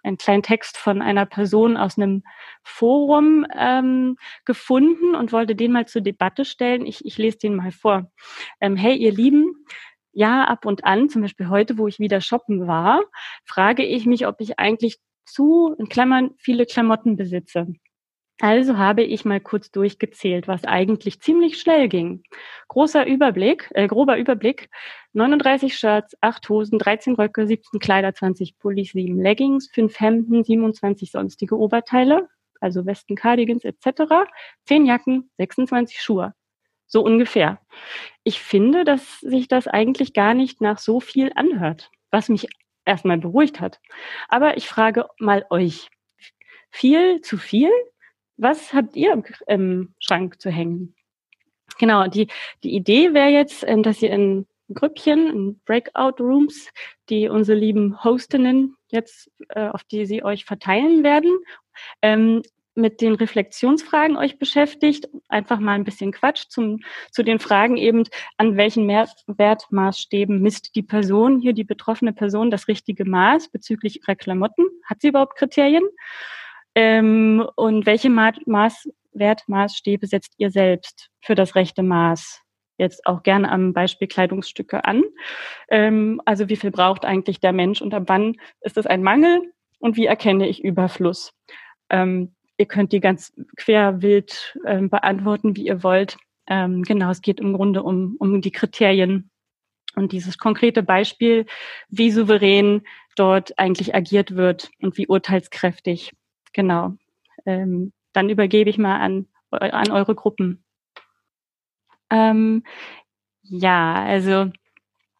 einen kleinen Text von einer Person aus einem Forum ähm, gefunden und wollte den mal zur Debatte stellen. Ich, ich lese den mal vor. Ähm, hey, ihr Lieben, ja, ab und an, zum Beispiel heute, wo ich wieder shoppen war, frage ich mich, ob ich eigentlich zu, in Klammern, viele Klamotten besitze. Also habe ich mal kurz durchgezählt, was eigentlich ziemlich schnell ging. Großer Überblick, äh, grober Überblick. 39 Shirts, 8 Hosen, 13 Röcke, 17 Kleider, 20 Pullis, 7 Leggings, 5 Hemden, 27 sonstige Oberteile, also Westen, Cardigans etc., 10 Jacken, 26 Schuhe. So ungefähr. Ich finde, dass sich das eigentlich gar nicht nach so viel anhört, was mich erstmal beruhigt hat. Aber ich frage mal euch. Viel zu viel? Was habt ihr im, Schrank zu hängen? Genau, die, die Idee wäre jetzt, ähm, dass ihr in Grüppchen, in Breakout-Rooms, die unsere lieben Hostinnen jetzt, äh, auf die sie euch verteilen werden, ähm, mit den Reflexionsfragen euch beschäftigt, einfach mal ein bisschen Quatsch zum, zu den Fragen eben, an welchen Wertmaßstäben misst die Person, hier die betroffene Person, das richtige Maß bezüglich ihrer Klamotten? Hat sie überhaupt Kriterien? Ähm, und welche Maß, Wertmaßstäbe setzt ihr selbst für das rechte Maß? Jetzt auch gerne am Beispiel Kleidungsstücke an. Ähm, also wie viel braucht eigentlich der Mensch und ab wann ist es ein Mangel und wie erkenne ich Überfluss? Ähm, ihr könnt die ganz querwild ähm, beantworten, wie ihr wollt. Ähm, genau, es geht im Grunde um, um die Kriterien und dieses konkrete Beispiel, wie souverän dort eigentlich agiert wird und wie urteilskräftig. Genau. Ähm, dann übergebe ich mal an, an eure Gruppen. Ähm, ja, also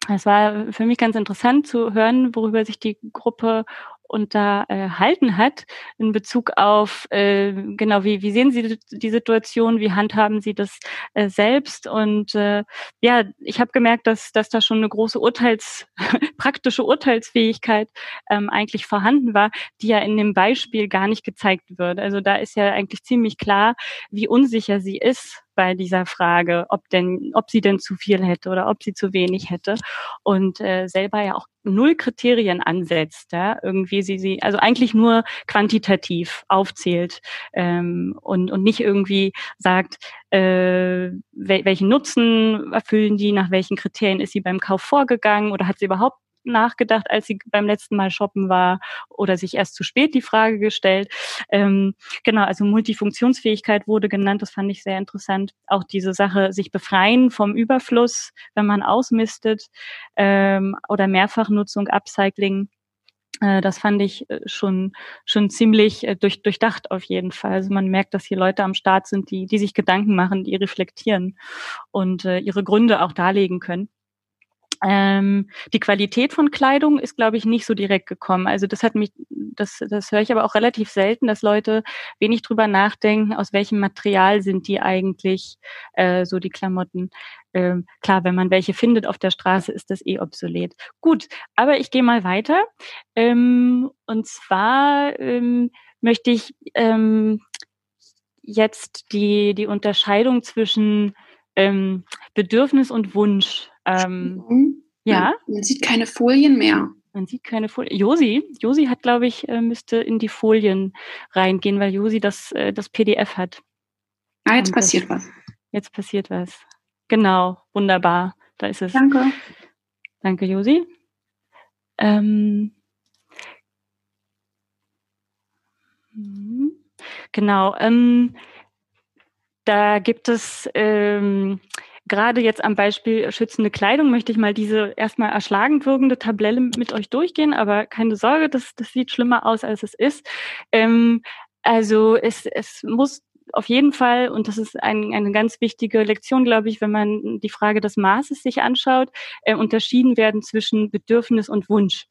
es war für mich ganz interessant zu hören, worüber sich die Gruppe unterhalten hat in Bezug auf, äh, genau, wie, wie sehen Sie die Situation, wie handhaben Sie das äh, selbst? Und äh, ja, ich habe gemerkt, dass, dass da schon eine große Urteils, praktische Urteilsfähigkeit ähm, eigentlich vorhanden war, die ja in dem Beispiel gar nicht gezeigt wird. Also da ist ja eigentlich ziemlich klar, wie unsicher sie ist bei dieser Frage, ob denn, ob sie denn zu viel hätte oder ob sie zu wenig hätte. Und äh, selber ja auch null Kriterien ansetzt, ja, irgendwie sie sie also eigentlich nur quantitativ aufzählt ähm, und und nicht irgendwie sagt, äh, wel welchen Nutzen erfüllen die, nach welchen Kriterien ist sie beim Kauf vorgegangen oder hat sie überhaupt nachgedacht, als sie beim letzten Mal shoppen war oder sich erst zu spät die Frage gestellt. Ähm, genau, also Multifunktionsfähigkeit wurde genannt, das fand ich sehr interessant. Auch diese Sache, sich befreien vom Überfluss, wenn man ausmistet ähm, oder Mehrfachnutzung, Upcycling. Äh, das fand ich äh, schon, schon ziemlich äh, durch, durchdacht auf jeden Fall. Also man merkt, dass hier Leute am Start sind, die, die sich Gedanken machen, die reflektieren und äh, ihre Gründe auch darlegen können. Ähm, die Qualität von Kleidung ist, glaube ich, nicht so direkt gekommen. Also das hat mich, das, das höre ich aber auch relativ selten, dass Leute wenig drüber nachdenken, aus welchem Material sind die eigentlich äh, so die Klamotten. Ähm, klar, wenn man welche findet auf der Straße, ist das eh obsolet. Gut, aber ich gehe mal weiter. Ähm, und zwar ähm, möchte ich ähm, jetzt die, die Unterscheidung zwischen ähm, Bedürfnis und Wunsch ähm, ja. Man, man, sieht keine Folien mehr. Man sieht keine Folien. Josi, Josi hat, glaube ich, äh, müsste in die Folien reingehen, weil Josi das, äh, das PDF hat. Ah, jetzt Und passiert das, was. Jetzt passiert was. Genau, wunderbar. Da ist es. Danke. Danke, Josi. Ähm, mhm. genau. Ähm, da gibt es ähm, gerade jetzt am Beispiel schützende Kleidung möchte ich mal diese erstmal erschlagend wirkende Tabelle mit euch durchgehen, aber keine Sorge, das, das sieht schlimmer aus, als es ist. Ähm, also es, es muss auf jeden Fall, und das ist ein, eine ganz wichtige Lektion, glaube ich, wenn man die Frage des Maßes sich anschaut, äh, unterschieden werden zwischen Bedürfnis und Wunsch.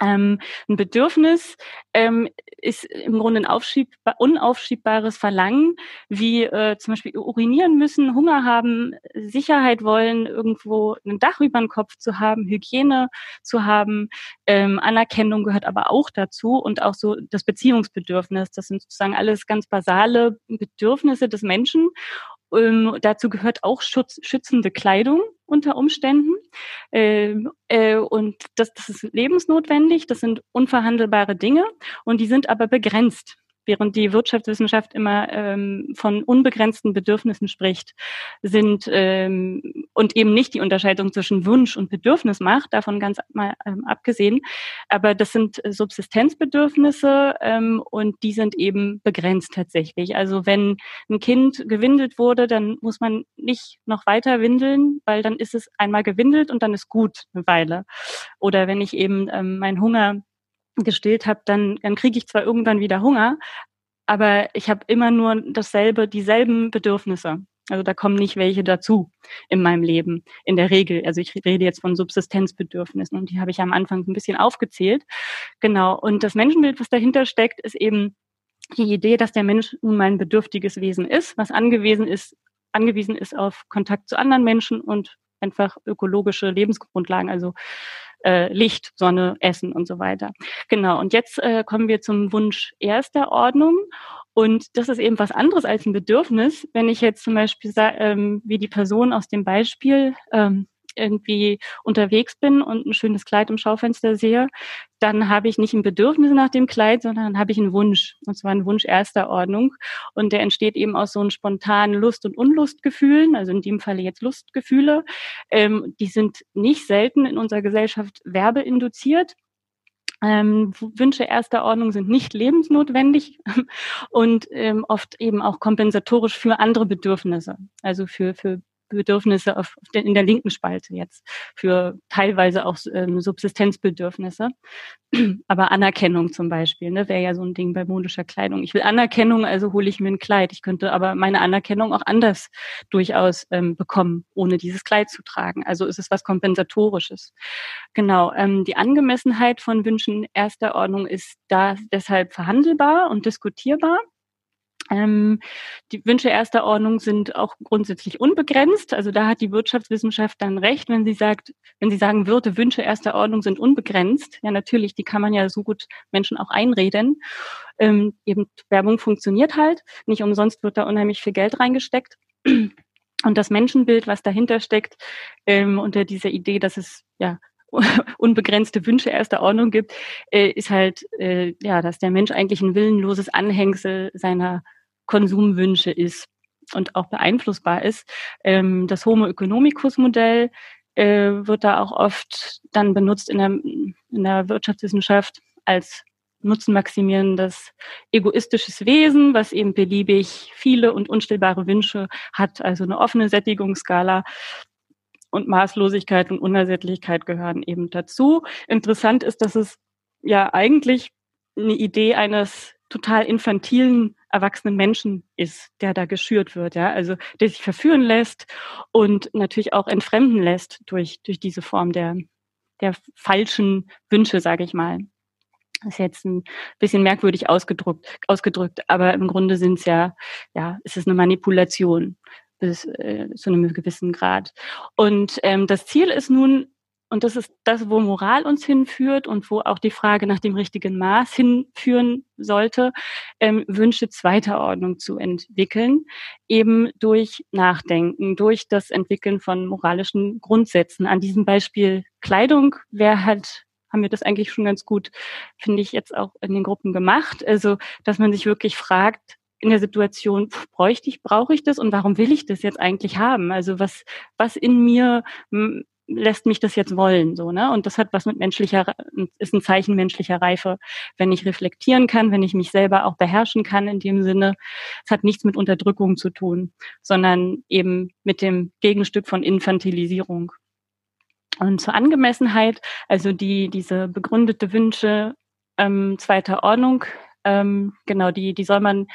Ähm, ein Bedürfnis ähm, ist im Grunde ein aufschiebbar, unaufschiebbares Verlangen, wie äh, zum Beispiel urinieren müssen, Hunger haben, Sicherheit wollen, irgendwo ein Dach über den Kopf zu haben, Hygiene zu haben. Ähm, Anerkennung gehört aber auch dazu und auch so das Beziehungsbedürfnis. Das sind sozusagen alles ganz basale Bedürfnisse des Menschen. Ähm, dazu gehört auch Schutz, schützende Kleidung unter Umständen. Ähm, äh, und das, das ist lebensnotwendig, das sind unverhandelbare Dinge und die sind aber begrenzt während die Wirtschaftswissenschaft immer ähm, von unbegrenzten Bedürfnissen spricht, sind ähm, und eben nicht die Unterscheidung zwischen Wunsch und Bedürfnis macht, davon ganz mal ähm, abgesehen. Aber das sind Subsistenzbedürfnisse ähm, und die sind eben begrenzt tatsächlich. Also wenn ein Kind gewindelt wurde, dann muss man nicht noch weiter windeln, weil dann ist es einmal gewindelt und dann ist gut eine Weile. Oder wenn ich eben ähm, meinen Hunger gestillt habe, dann, dann kriege ich zwar irgendwann wieder Hunger, aber ich habe immer nur dasselbe, dieselben Bedürfnisse. Also da kommen nicht welche dazu in meinem Leben, in der Regel. Also ich rede jetzt von Subsistenzbedürfnissen und die habe ich am Anfang ein bisschen aufgezählt. Genau. Und das Menschenbild, was dahinter steckt, ist eben die Idee, dass der Mensch nun mal ein bedürftiges Wesen ist, was angewiesen ist, angewiesen ist auf Kontakt zu anderen Menschen und einfach ökologische Lebensgrundlagen, also äh, Licht, Sonne, Essen und so weiter. Genau, und jetzt äh, kommen wir zum Wunsch erster Ordnung. Und das ist eben was anderes als ein Bedürfnis. Wenn ich jetzt zum Beispiel, ähm, wie die Person aus dem Beispiel, ähm, irgendwie unterwegs bin und ein schönes Kleid im Schaufenster sehe, dann habe ich nicht ein Bedürfnis nach dem Kleid, sondern dann habe ich einen Wunsch. Und zwar einen Wunsch erster Ordnung. Und der entsteht eben aus so einem spontanen Lust- und Unlustgefühlen, also in dem Falle jetzt Lustgefühle. Ähm, die sind nicht selten in unserer Gesellschaft werbeinduziert. Ähm, Wünsche erster Ordnung sind nicht lebensnotwendig und ähm, oft eben auch kompensatorisch für andere Bedürfnisse, also für, für Bedürfnisse auf, den, in der linken Spalte jetzt, für teilweise auch ähm, Subsistenzbedürfnisse. Aber Anerkennung zum Beispiel, ne, wäre ja so ein Ding bei modischer Kleidung. Ich will Anerkennung, also hole ich mir ein Kleid. Ich könnte aber meine Anerkennung auch anders durchaus ähm, bekommen, ohne dieses Kleid zu tragen. Also ist es was Kompensatorisches. Genau. Ähm, die Angemessenheit von Wünschen erster Ordnung ist da deshalb verhandelbar und diskutierbar. Ähm, die Wünsche erster Ordnung sind auch grundsätzlich unbegrenzt. Also da hat die Wirtschaftswissenschaft dann recht, wenn sie sagt, wenn sie sagen würde, Wünsche erster Ordnung sind unbegrenzt. Ja, natürlich, die kann man ja so gut Menschen auch einreden. Ähm, eben Werbung funktioniert halt. Nicht umsonst wird da unheimlich viel Geld reingesteckt. Und das Menschenbild, was dahinter steckt, ähm, unter dieser Idee, dass es ja unbegrenzte Wünsche erster Ordnung gibt, äh, ist halt, äh, ja, dass der Mensch eigentlich ein willenloses Anhängsel seiner Konsumwünsche ist und auch beeinflussbar ist. Ähm, das Homo economicus Modell äh, wird da auch oft dann benutzt in der, in der Wirtschaftswissenschaft als nutzenmaximierendes egoistisches Wesen, was eben beliebig viele und unstillbare Wünsche hat, also eine offene Sättigungsskala. Und Maßlosigkeit und Unersättlichkeit gehören eben dazu. Interessant ist, dass es ja eigentlich eine Idee eines total infantilen erwachsenen Menschen ist, der da geschürt wird, ja, also der sich verführen lässt und natürlich auch entfremden lässt durch durch diese Form der der falschen Wünsche, sage ich mal. Das ist jetzt ein bisschen merkwürdig ausgedrückt, ausgedrückt, aber im Grunde sind es ja, ja, es ist eine Manipulation bis äh, zu einem gewissen Grad. Und ähm, das Ziel ist nun, und das ist das, wo Moral uns hinführt und wo auch die Frage nach dem richtigen Maß hinführen sollte, ähm, Wünsche zweiter Ordnung zu entwickeln, eben durch Nachdenken, durch das Entwickeln von moralischen Grundsätzen. An diesem Beispiel Kleidung, wer hat haben wir das eigentlich schon ganz gut, finde ich, jetzt auch in den Gruppen gemacht. Also, dass man sich wirklich fragt, in der Situation, bräuchte ich, brauche ich das und warum will ich das jetzt eigentlich haben? Also was, was in mir lässt mich das jetzt wollen, so, ne? Und das hat was mit menschlicher, ist ein Zeichen menschlicher Reife, wenn ich reflektieren kann, wenn ich mich selber auch beherrschen kann in dem Sinne. Es hat nichts mit Unterdrückung zu tun, sondern eben mit dem Gegenstück von Infantilisierung. Und zur Angemessenheit, also die, diese begründete Wünsche ähm, zweiter Ordnung, ähm, genau, die, die soll man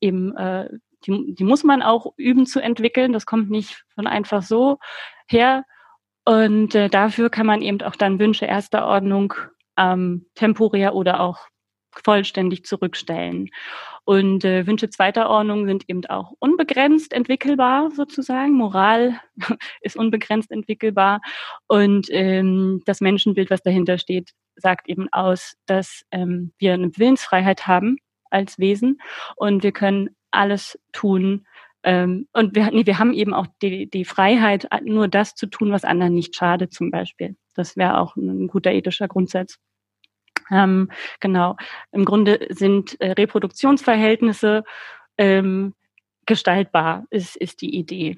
eben, äh, die, die muss man auch üben zu entwickeln. Das kommt nicht von einfach so her, und äh, dafür kann man eben auch dann Wünsche erster Ordnung ähm, temporär oder auch vollständig zurückstellen. Und äh, Wünsche zweiter Ordnung sind eben auch unbegrenzt entwickelbar sozusagen. Moral ist unbegrenzt entwickelbar. Und ähm, das Menschenbild, was dahinter steht, sagt eben aus, dass ähm, wir eine Willensfreiheit haben als Wesen und wir können alles tun, ähm, und wir, nee, wir haben eben auch die, die Freiheit, nur das zu tun, was anderen nicht schadet, zum Beispiel. Das wäre auch ein guter ethischer Grundsatz. Ähm, genau. Im Grunde sind äh, Reproduktionsverhältnisse ähm, gestaltbar, ist, ist die Idee.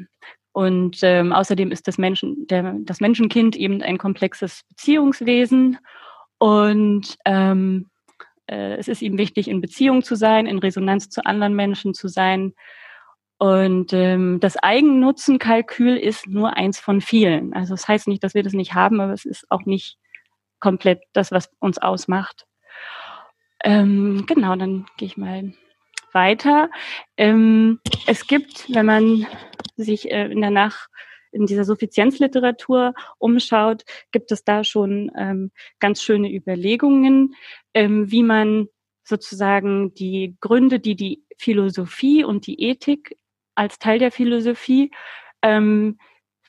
Und ähm, außerdem ist das, Menschen, der, das Menschenkind eben ein komplexes Beziehungswesen. Und ähm, äh, es ist ihm wichtig, in Beziehung zu sein, in Resonanz zu anderen Menschen zu sein. Und ähm, das Eigennutzenkalkül ist nur eins von vielen. Also das heißt nicht, dass wir das nicht haben, aber es ist auch nicht komplett das, was uns ausmacht. Ähm, genau, dann gehe ich mal weiter. Ähm, es gibt, wenn man sich äh, in der Nach in dieser Suffizienzliteratur umschaut, gibt es da schon ähm, ganz schöne Überlegungen, ähm, wie man sozusagen die Gründe, die die Philosophie und die Ethik als Teil der Philosophie ähm,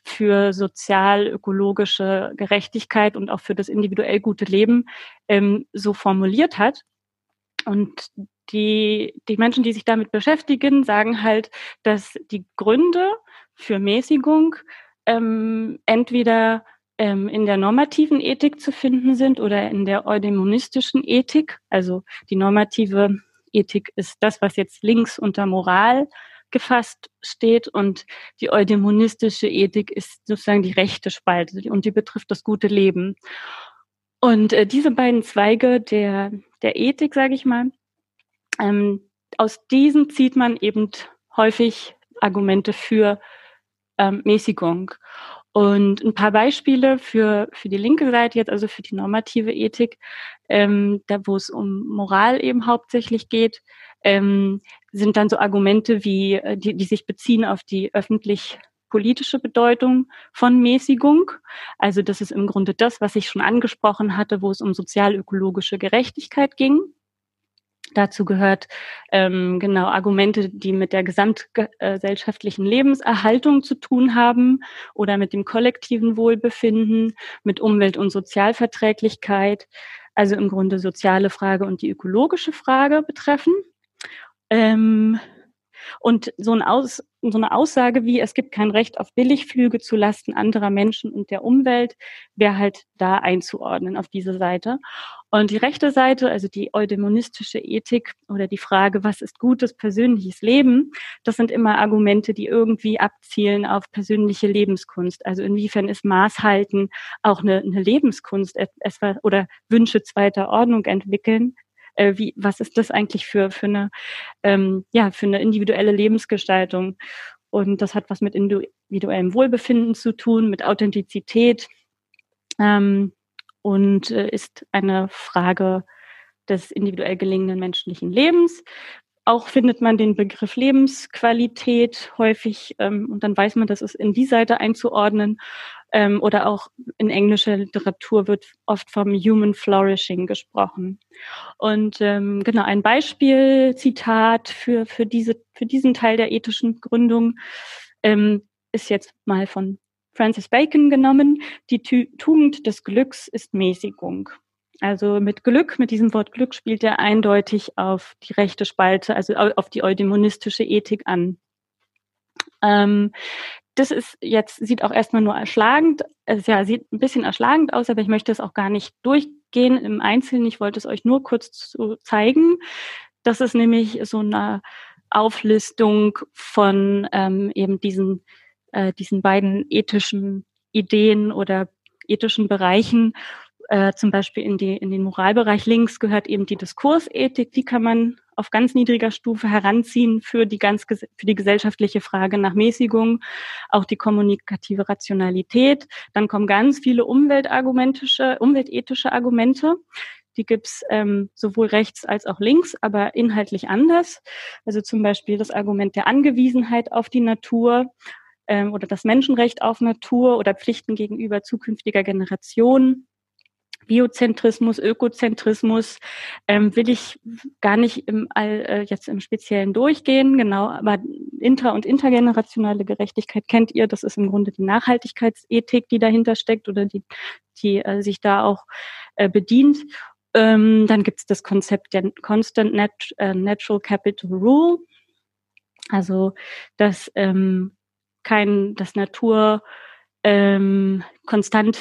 für sozial-ökologische Gerechtigkeit und auch für das individuell gute Leben ähm, so formuliert hat. Und die, die Menschen, die sich damit beschäftigen, sagen halt, dass die Gründe für Mäßigung ähm, entweder ähm, in der normativen Ethik zu finden sind oder in der eudämonistischen Ethik. Also die normative Ethik ist das, was jetzt links unter Moral gefasst steht und die eudämonistische Ethik ist sozusagen die rechte Spalte und die betrifft das gute Leben. Und äh, diese beiden Zweige der, der Ethik, sage ich mal, ähm, aus diesen zieht man eben häufig Argumente für ähm, Mäßigung. Und ein paar Beispiele für, für die linke Seite jetzt, also für die normative Ethik, ähm, da wo es um Moral eben hauptsächlich geht, ähm, sind dann so Argumente wie, äh, die, die sich beziehen auf die öffentlich politische Bedeutung von Mäßigung. Also das ist im Grunde das, was ich schon angesprochen hatte, wo es um sozial-ökologische Gerechtigkeit ging. Dazu gehört ähm, genau Argumente, die mit der gesamtgesellschaftlichen Lebenserhaltung zu tun haben oder mit dem kollektiven Wohlbefinden, mit Umwelt- und Sozialverträglichkeit, also im Grunde soziale Frage und die ökologische Frage betreffen. Ähm, und so, ein Aus, so eine Aussage wie, es gibt kein Recht auf Billigflüge zu Lasten anderer Menschen und der Umwelt, wäre halt da einzuordnen auf diese Seite. Und die rechte Seite, also die eudaimonistische Ethik oder die Frage, was ist gutes persönliches Leben, das sind immer Argumente, die irgendwie abzielen auf persönliche Lebenskunst. Also inwiefern ist Maßhalten auch eine, eine Lebenskunst oder Wünsche zweiter Ordnung entwickeln, äh, wie, was ist das eigentlich für, für eine, ähm, ja, für eine individuelle Lebensgestaltung? Und das hat was mit individuellem Wohlbefinden zu tun, mit Authentizität ähm, und äh, ist eine Frage des individuell gelingenden menschlichen Lebens. Auch findet man den Begriff Lebensqualität häufig ähm, und dann weiß man, dass es in die Seite einzuordnen. Ähm, oder auch in englischer Literatur wird oft vom Human Flourishing gesprochen. Und ähm, genau ein Beispiel, Zitat für, für, diese, für diesen Teil der ethischen Gründung ähm, ist jetzt mal von Francis Bacon genommen. Die Tugend des Glücks ist Mäßigung. Also mit Glück, mit diesem Wort Glück spielt er eindeutig auf die rechte Spalte, also auf die eudaimonistische Ethik an. Ähm, das ist jetzt, sieht auch erstmal nur erschlagend, es ja, sieht ein bisschen erschlagend aus, aber ich möchte es auch gar nicht durchgehen im Einzelnen. Ich wollte es euch nur kurz zu zeigen. Das ist nämlich so eine Auflistung von ähm, eben diesen, äh, diesen beiden ethischen Ideen oder ethischen Bereichen, äh, zum Beispiel in, die, in den Moralbereich links gehört eben die Diskursethik, die kann man auf ganz niedriger Stufe heranziehen für die ganz für die gesellschaftliche Frage nach Mäßigung, auch die kommunikative Rationalität. Dann kommen ganz viele umweltargumentische, umweltethische Argumente. Die gibt's ähm, sowohl rechts als auch links, aber inhaltlich anders. Also zum Beispiel das Argument der Angewiesenheit auf die Natur ähm, oder das Menschenrecht auf Natur oder Pflichten gegenüber zukünftiger Generationen Biozentrismus, Ökozentrismus ähm, will ich gar nicht im All, äh, jetzt im Speziellen durchgehen, genau, aber inter- und intergenerationale Gerechtigkeit kennt ihr, das ist im Grunde die Nachhaltigkeitsethik, die dahinter steckt oder die, die äh, sich da auch äh, bedient. Ähm, dann gibt es das Konzept der Constant Nat äh, Natural Capital Rule, also dass ähm, kein, das Natur ähm, konstant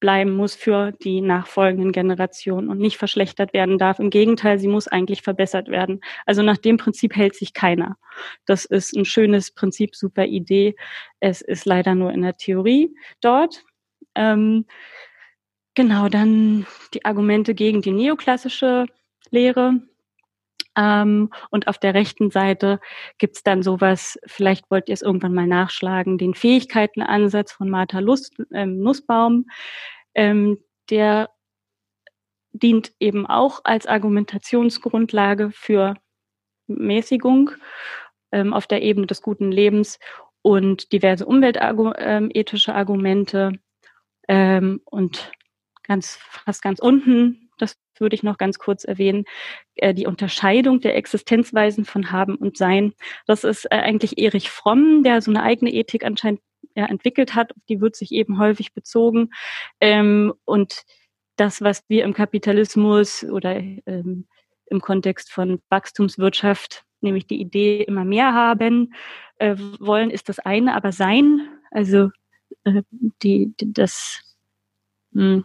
bleiben muss für die nachfolgenden Generationen und nicht verschlechtert werden darf. Im Gegenteil, sie muss eigentlich verbessert werden. Also nach dem Prinzip hält sich keiner. Das ist ein schönes Prinzip, super Idee. Es ist leider nur in der Theorie dort. Ähm, genau, dann die Argumente gegen die neoklassische Lehre. Ähm, und auf der rechten Seite gibt's dann sowas, vielleicht wollt ihr es irgendwann mal nachschlagen, den Fähigkeitenansatz von Martha Lust, ähm, Nussbaum. Ähm, der dient eben auch als Argumentationsgrundlage für Mäßigung ähm, auf der Ebene des guten Lebens und diverse umweltethische Argumente ähm, und ganz fast ganz unten das würde ich noch ganz kurz erwähnen, äh, die Unterscheidung der Existenzweisen von Haben und Sein. Das ist äh, eigentlich Erich Fromm, der so eine eigene Ethik anscheinend entwickelt hat. Die wird sich eben häufig bezogen. Ähm, und das, was wir im Kapitalismus oder ähm, im Kontext von Wachstumswirtschaft, nämlich die Idee immer mehr haben äh, wollen, ist das eine, aber Sein, also die, das hm,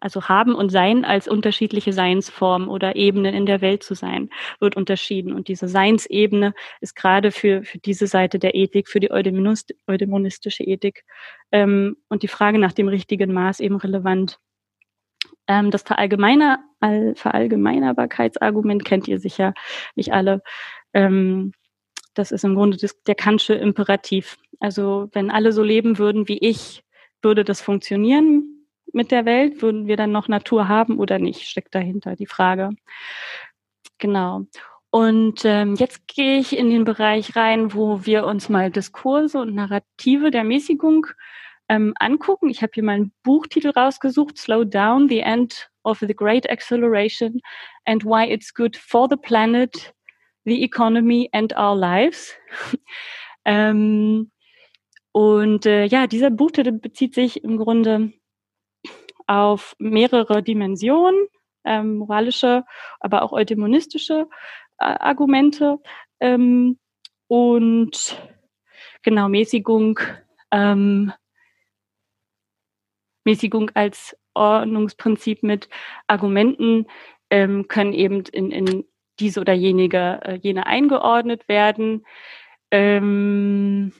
also haben und sein als unterschiedliche Seinsformen oder Ebenen in der Welt zu sein, wird unterschieden. Und diese Seinsebene ist gerade für, für diese Seite der Ethik, für die eudaimonistische Ethik ähm, und die Frage nach dem richtigen Maß eben relevant. Ähm, das Verallgemeiner, Verallgemeinerbarkeitsargument kennt ihr sicher nicht alle. Ähm, das ist im Grunde der Kantsche Imperativ. Also wenn alle so leben würden wie ich, würde das funktionieren mit der Welt? Würden wir dann noch Natur haben oder nicht? Steckt dahinter die Frage. Genau. Und ähm, jetzt gehe ich in den Bereich rein, wo wir uns mal Diskurse und Narrative der Mäßigung ähm, angucken. Ich habe hier mal einen Buchtitel rausgesucht, Slow Down, The End of the Great Acceleration and Why It's Good for the Planet, the Economy and Our Lives. ähm, und äh, ja, dieser Buchtitel bezieht sich im Grunde auf mehrere Dimensionen, ähm, moralische, aber auch eudemonistische äh, Argumente ähm, und genau Mäßigung, ähm, Mäßigung als Ordnungsprinzip mit Argumenten ähm, können eben in, in diese oder jenige, äh, jene eingeordnet werden. Ähm,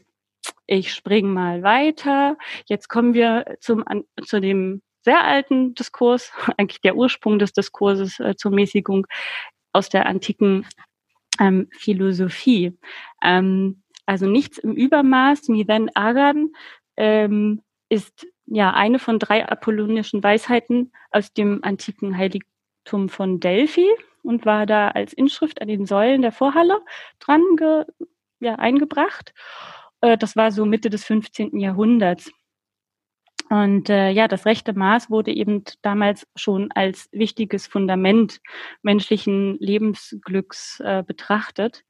ich springe mal weiter. Jetzt kommen wir zum, an, zu dem sehr alten Diskurs, eigentlich der Ursprung des Diskurses äh, zur Mäßigung aus der antiken ähm, Philosophie. Ähm, also nichts im Übermaß, Mithen Agan, ähm, ist ja eine von drei apollonischen Weisheiten aus dem antiken Heiligtum von Delphi und war da als Inschrift an den Säulen der Vorhalle dran ge, ja, eingebracht. Äh, das war so Mitte des 15. Jahrhunderts. Und äh, ja, das rechte Maß wurde eben damals schon als wichtiges Fundament menschlichen Lebensglücks äh, betrachtet.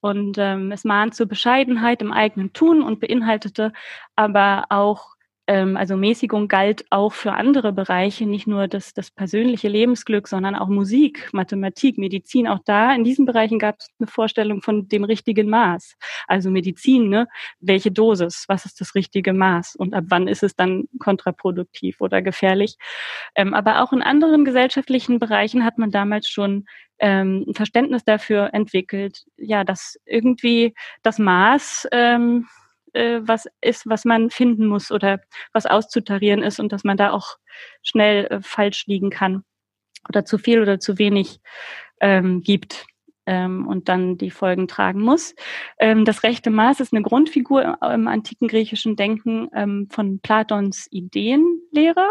Und ähm, es mahnt zur Bescheidenheit im eigenen Tun und beinhaltete aber auch also Mäßigung galt auch für andere Bereiche, nicht nur das, das persönliche Lebensglück, sondern auch Musik, Mathematik, Medizin. Auch da in diesen Bereichen gab es eine Vorstellung von dem richtigen Maß. Also Medizin, ne? welche Dosis, was ist das richtige Maß und ab wann ist es dann kontraproduktiv oder gefährlich. Ähm, aber auch in anderen gesellschaftlichen Bereichen hat man damals schon ähm, ein Verständnis dafür entwickelt, ja, dass irgendwie das Maß ähm, äh, was ist, was man finden muss oder was auszutarieren ist und dass man da auch schnell äh, falsch liegen kann oder zu viel oder zu wenig ähm, gibt ähm, und dann die Folgen tragen muss. Ähm, das rechte Maß ist eine Grundfigur im, antiken griechischen Denken ähm, von Platons Ideenlehre.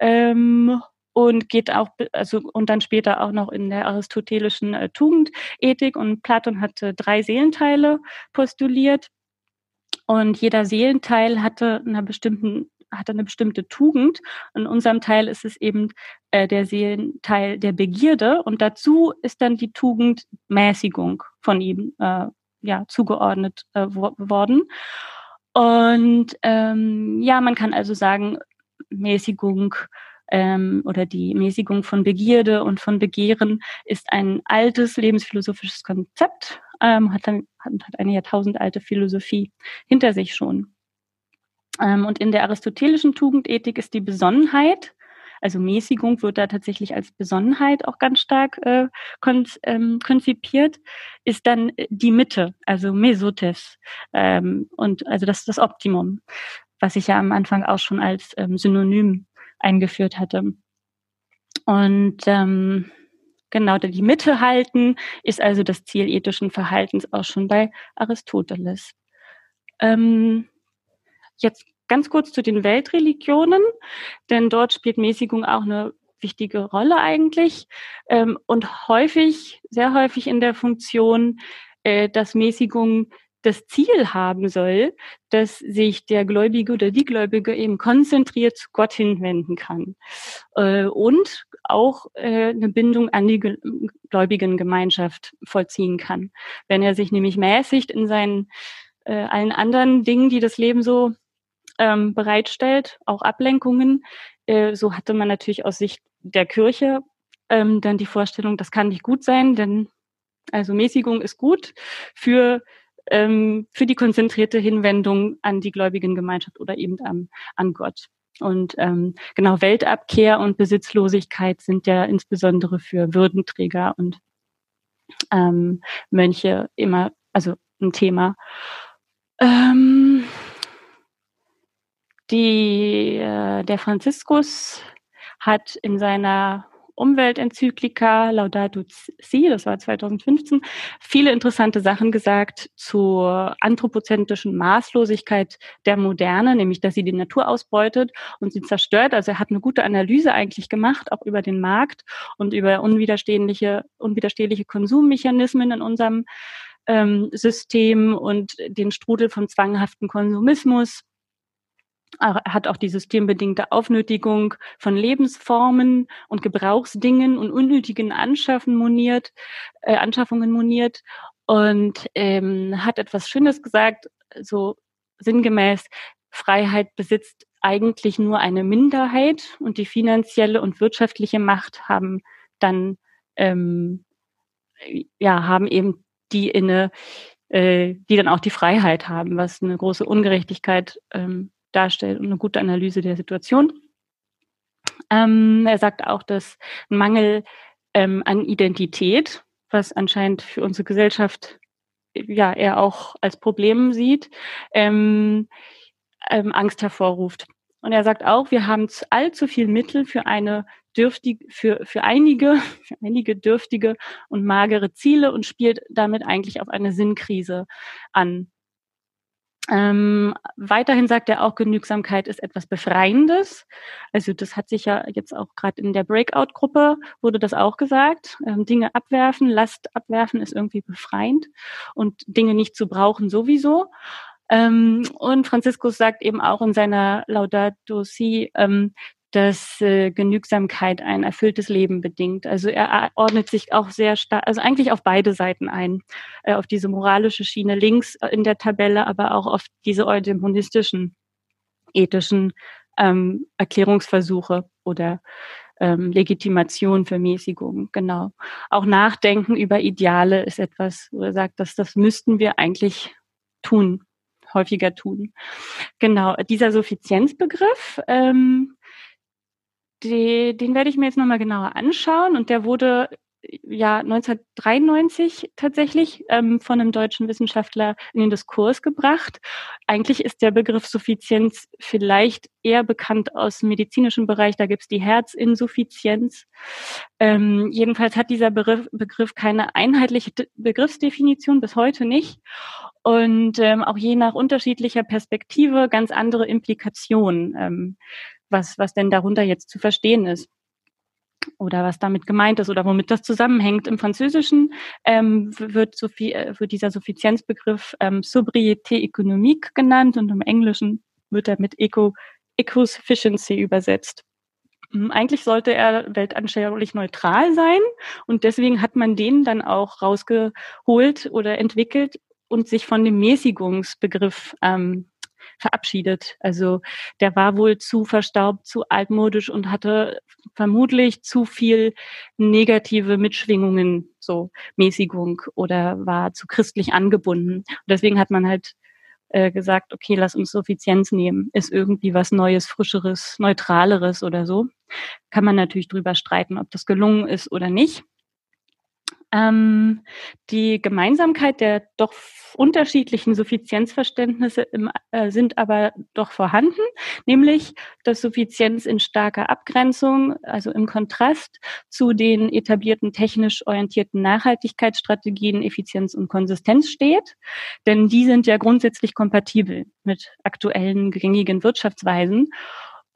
Ähm, und geht auch, also und dann später auch noch in der aristotelischen äh, Tugendethik. Und Platon hatte drei Seelenteile postuliert. Und jeder Seelenteil hatte eine bestimmten hatte eine bestimmte Tugend. In unserem Teil ist es eben äh, der Seelenteil der Begierde und dazu ist dann die Tugend Mäßigung von ihm äh, ja zugeordnet äh, worden. Und ähm, ja, man kann also sagen, Mäßigung ähm, oder die Mäßigung von Begierde und von Begehren ist ein altes lebensphilosophisches Konzept, ähm, hat, dann, hat eine jahrtausendalte Philosophie hinter sich schon. Ähm, und in der aristotelischen Tugendethik ist die Besonnenheit, also Mäßigung wird da tatsächlich als Besonnenheit auch ganz stark äh, kon ähm, konzipiert, ist dann die Mitte, also Mesotes. Ähm, und also das das Optimum, was ich ja am Anfang auch schon als ähm, Synonym eingeführt hatte. Und ähm, genau die Mitte halten ist also das Ziel ethischen Verhaltens auch schon bei Aristoteles. Ähm, jetzt ganz kurz zu den Weltreligionen, denn dort spielt Mäßigung auch eine wichtige Rolle eigentlich ähm, und häufig, sehr häufig in der Funktion, äh, dass Mäßigung das Ziel haben soll, dass sich der Gläubige oder die Gläubige eben konzentriert zu Gott hinwenden kann äh, und auch äh, eine Bindung an die gläubigen Gemeinschaft vollziehen kann. Wenn er sich nämlich mäßigt in seinen äh, allen anderen Dingen, die das Leben so ähm, bereitstellt, auch Ablenkungen, äh, so hatte man natürlich aus Sicht der Kirche ähm, dann die Vorstellung, das kann nicht gut sein, denn also Mäßigung ist gut für ähm, für die konzentrierte Hinwendung an die gläubigen Gemeinschaft oder eben an, an Gott. Und ähm, genau Weltabkehr und Besitzlosigkeit sind ja insbesondere für Würdenträger und ähm, Mönche immer, also ein Thema. Ähm, die, äh, der Franziskus hat in seiner Umweltenzyklika Laudato Si, das war 2015, viele interessante Sachen gesagt zur anthropozentrischen Maßlosigkeit der Moderne, nämlich dass sie die Natur ausbeutet und sie zerstört. Also er hat eine gute Analyse eigentlich gemacht, auch über den Markt und über unwiderstehliche, unwiderstehliche Konsummechanismen in unserem ähm, System und den Strudel von zwanghaften Konsumismus hat auch die systembedingte Aufnötigung von Lebensformen und Gebrauchsdingen und unnötigen Anschaffen moniert, äh, Anschaffungen moniert und ähm, hat etwas Schönes gesagt, so sinngemäß, Freiheit besitzt eigentlich nur eine Minderheit und die finanzielle und wirtschaftliche Macht haben dann ähm, ja haben eben die inne, äh, die dann auch die Freiheit haben, was eine große Ungerechtigkeit ähm, darstellt und eine gute Analyse der Situation. Ähm, er sagt auch, dass ein Mangel ähm, an Identität, was anscheinend für unsere Gesellschaft ja er auch als Problem sieht, ähm, ähm, Angst hervorruft. Und er sagt auch, wir haben allzu viel Mittel für eine dürftige, für, für einige, für einige dürftige und magere Ziele und spielt damit eigentlich auf eine Sinnkrise an. Ähm, weiterhin sagt er auch, Genügsamkeit ist etwas Befreiendes. Also das hat sich ja jetzt auch gerade in der Breakout-Gruppe wurde das auch gesagt. Ähm, Dinge abwerfen, Last abwerfen ist irgendwie befreiend und Dinge nicht zu brauchen sowieso. Ähm, und Franziskus sagt eben auch in seiner Laudato Si, ähm, dass äh, Genügsamkeit ein erfülltes Leben bedingt. Also er ordnet sich auch sehr stark, also eigentlich auf beide Seiten ein, äh, auf diese moralische Schiene links in der Tabelle, aber auch auf diese eudämonistischen, ethischen ähm, Erklärungsversuche oder ähm, Legitimation für Mäßigung, genau. Auch Nachdenken über Ideale ist etwas, wo er sagt, dass das müssten wir eigentlich tun, häufiger tun. Genau, dieser Suffizienzbegriff, ähm, die, den werde ich mir jetzt nochmal genauer anschauen und der wurde ja 1993 tatsächlich ähm, von einem deutschen Wissenschaftler in den Diskurs gebracht. Eigentlich ist der Begriff Suffizienz vielleicht eher bekannt aus dem medizinischen Bereich. Da gibt es die Herzinsuffizienz. Ähm, jedenfalls hat dieser Begriff, Begriff keine einheitliche Begriffsdefinition, bis heute nicht. Und ähm, auch je nach unterschiedlicher Perspektive ganz andere Implikationen. Was, was denn darunter jetzt zu verstehen ist oder was damit gemeint ist oder womit das zusammenhängt. Im Französischen ähm, wird, Suffi äh, wird dieser Suffizienzbegriff ähm, Sobriété économique genannt und im Englischen wird er mit Eco, Eco-Sufficiency übersetzt. Hm, eigentlich sollte er weltanschaulich neutral sein und deswegen hat man den dann auch rausgeholt oder entwickelt und sich von dem Mäßigungsbegriff ähm, verabschiedet. Also der war wohl zu verstaubt, zu altmodisch und hatte vermutlich zu viel negative Mitschwingungen, so Mäßigung oder war zu christlich angebunden. Und deswegen hat man halt äh, gesagt, okay, lass uns Suffizienz nehmen, ist irgendwie was Neues, Frischeres, Neutraleres oder so. Kann man natürlich drüber streiten, ob das gelungen ist oder nicht. Ähm, die Gemeinsamkeit der doch unterschiedlichen Suffizienzverständnisse im, äh, sind aber doch vorhanden, nämlich dass Suffizienz in starker Abgrenzung, also im Kontrast zu den etablierten technisch orientierten Nachhaltigkeitsstrategien Effizienz und Konsistenz steht, denn die sind ja grundsätzlich kompatibel mit aktuellen gängigen Wirtschaftsweisen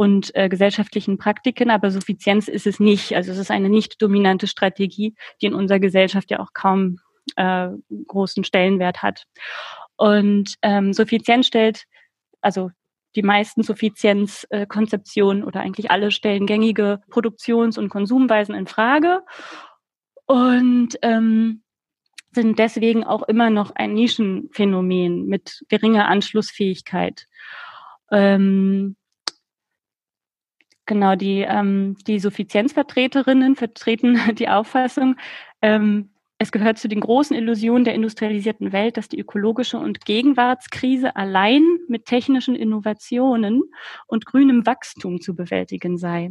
und äh, gesellschaftlichen Praktiken, aber Suffizienz ist es nicht. Also es ist eine nicht dominante Strategie, die in unserer Gesellschaft ja auch kaum äh, großen Stellenwert hat. Und ähm, Suffizienz stellt, also die meisten Suffizienzkonzeptionen äh, oder eigentlich alle stellen gängige Produktions- und Konsumweisen in Frage und ähm, sind deswegen auch immer noch ein Nischenphänomen mit geringer Anschlussfähigkeit. Ähm, Genau, die, ähm, die Suffizienzvertreterinnen vertreten die Auffassung, ähm, es gehört zu den großen Illusionen der industrialisierten Welt, dass die ökologische und Gegenwartskrise allein mit technischen Innovationen und grünem Wachstum zu bewältigen sei.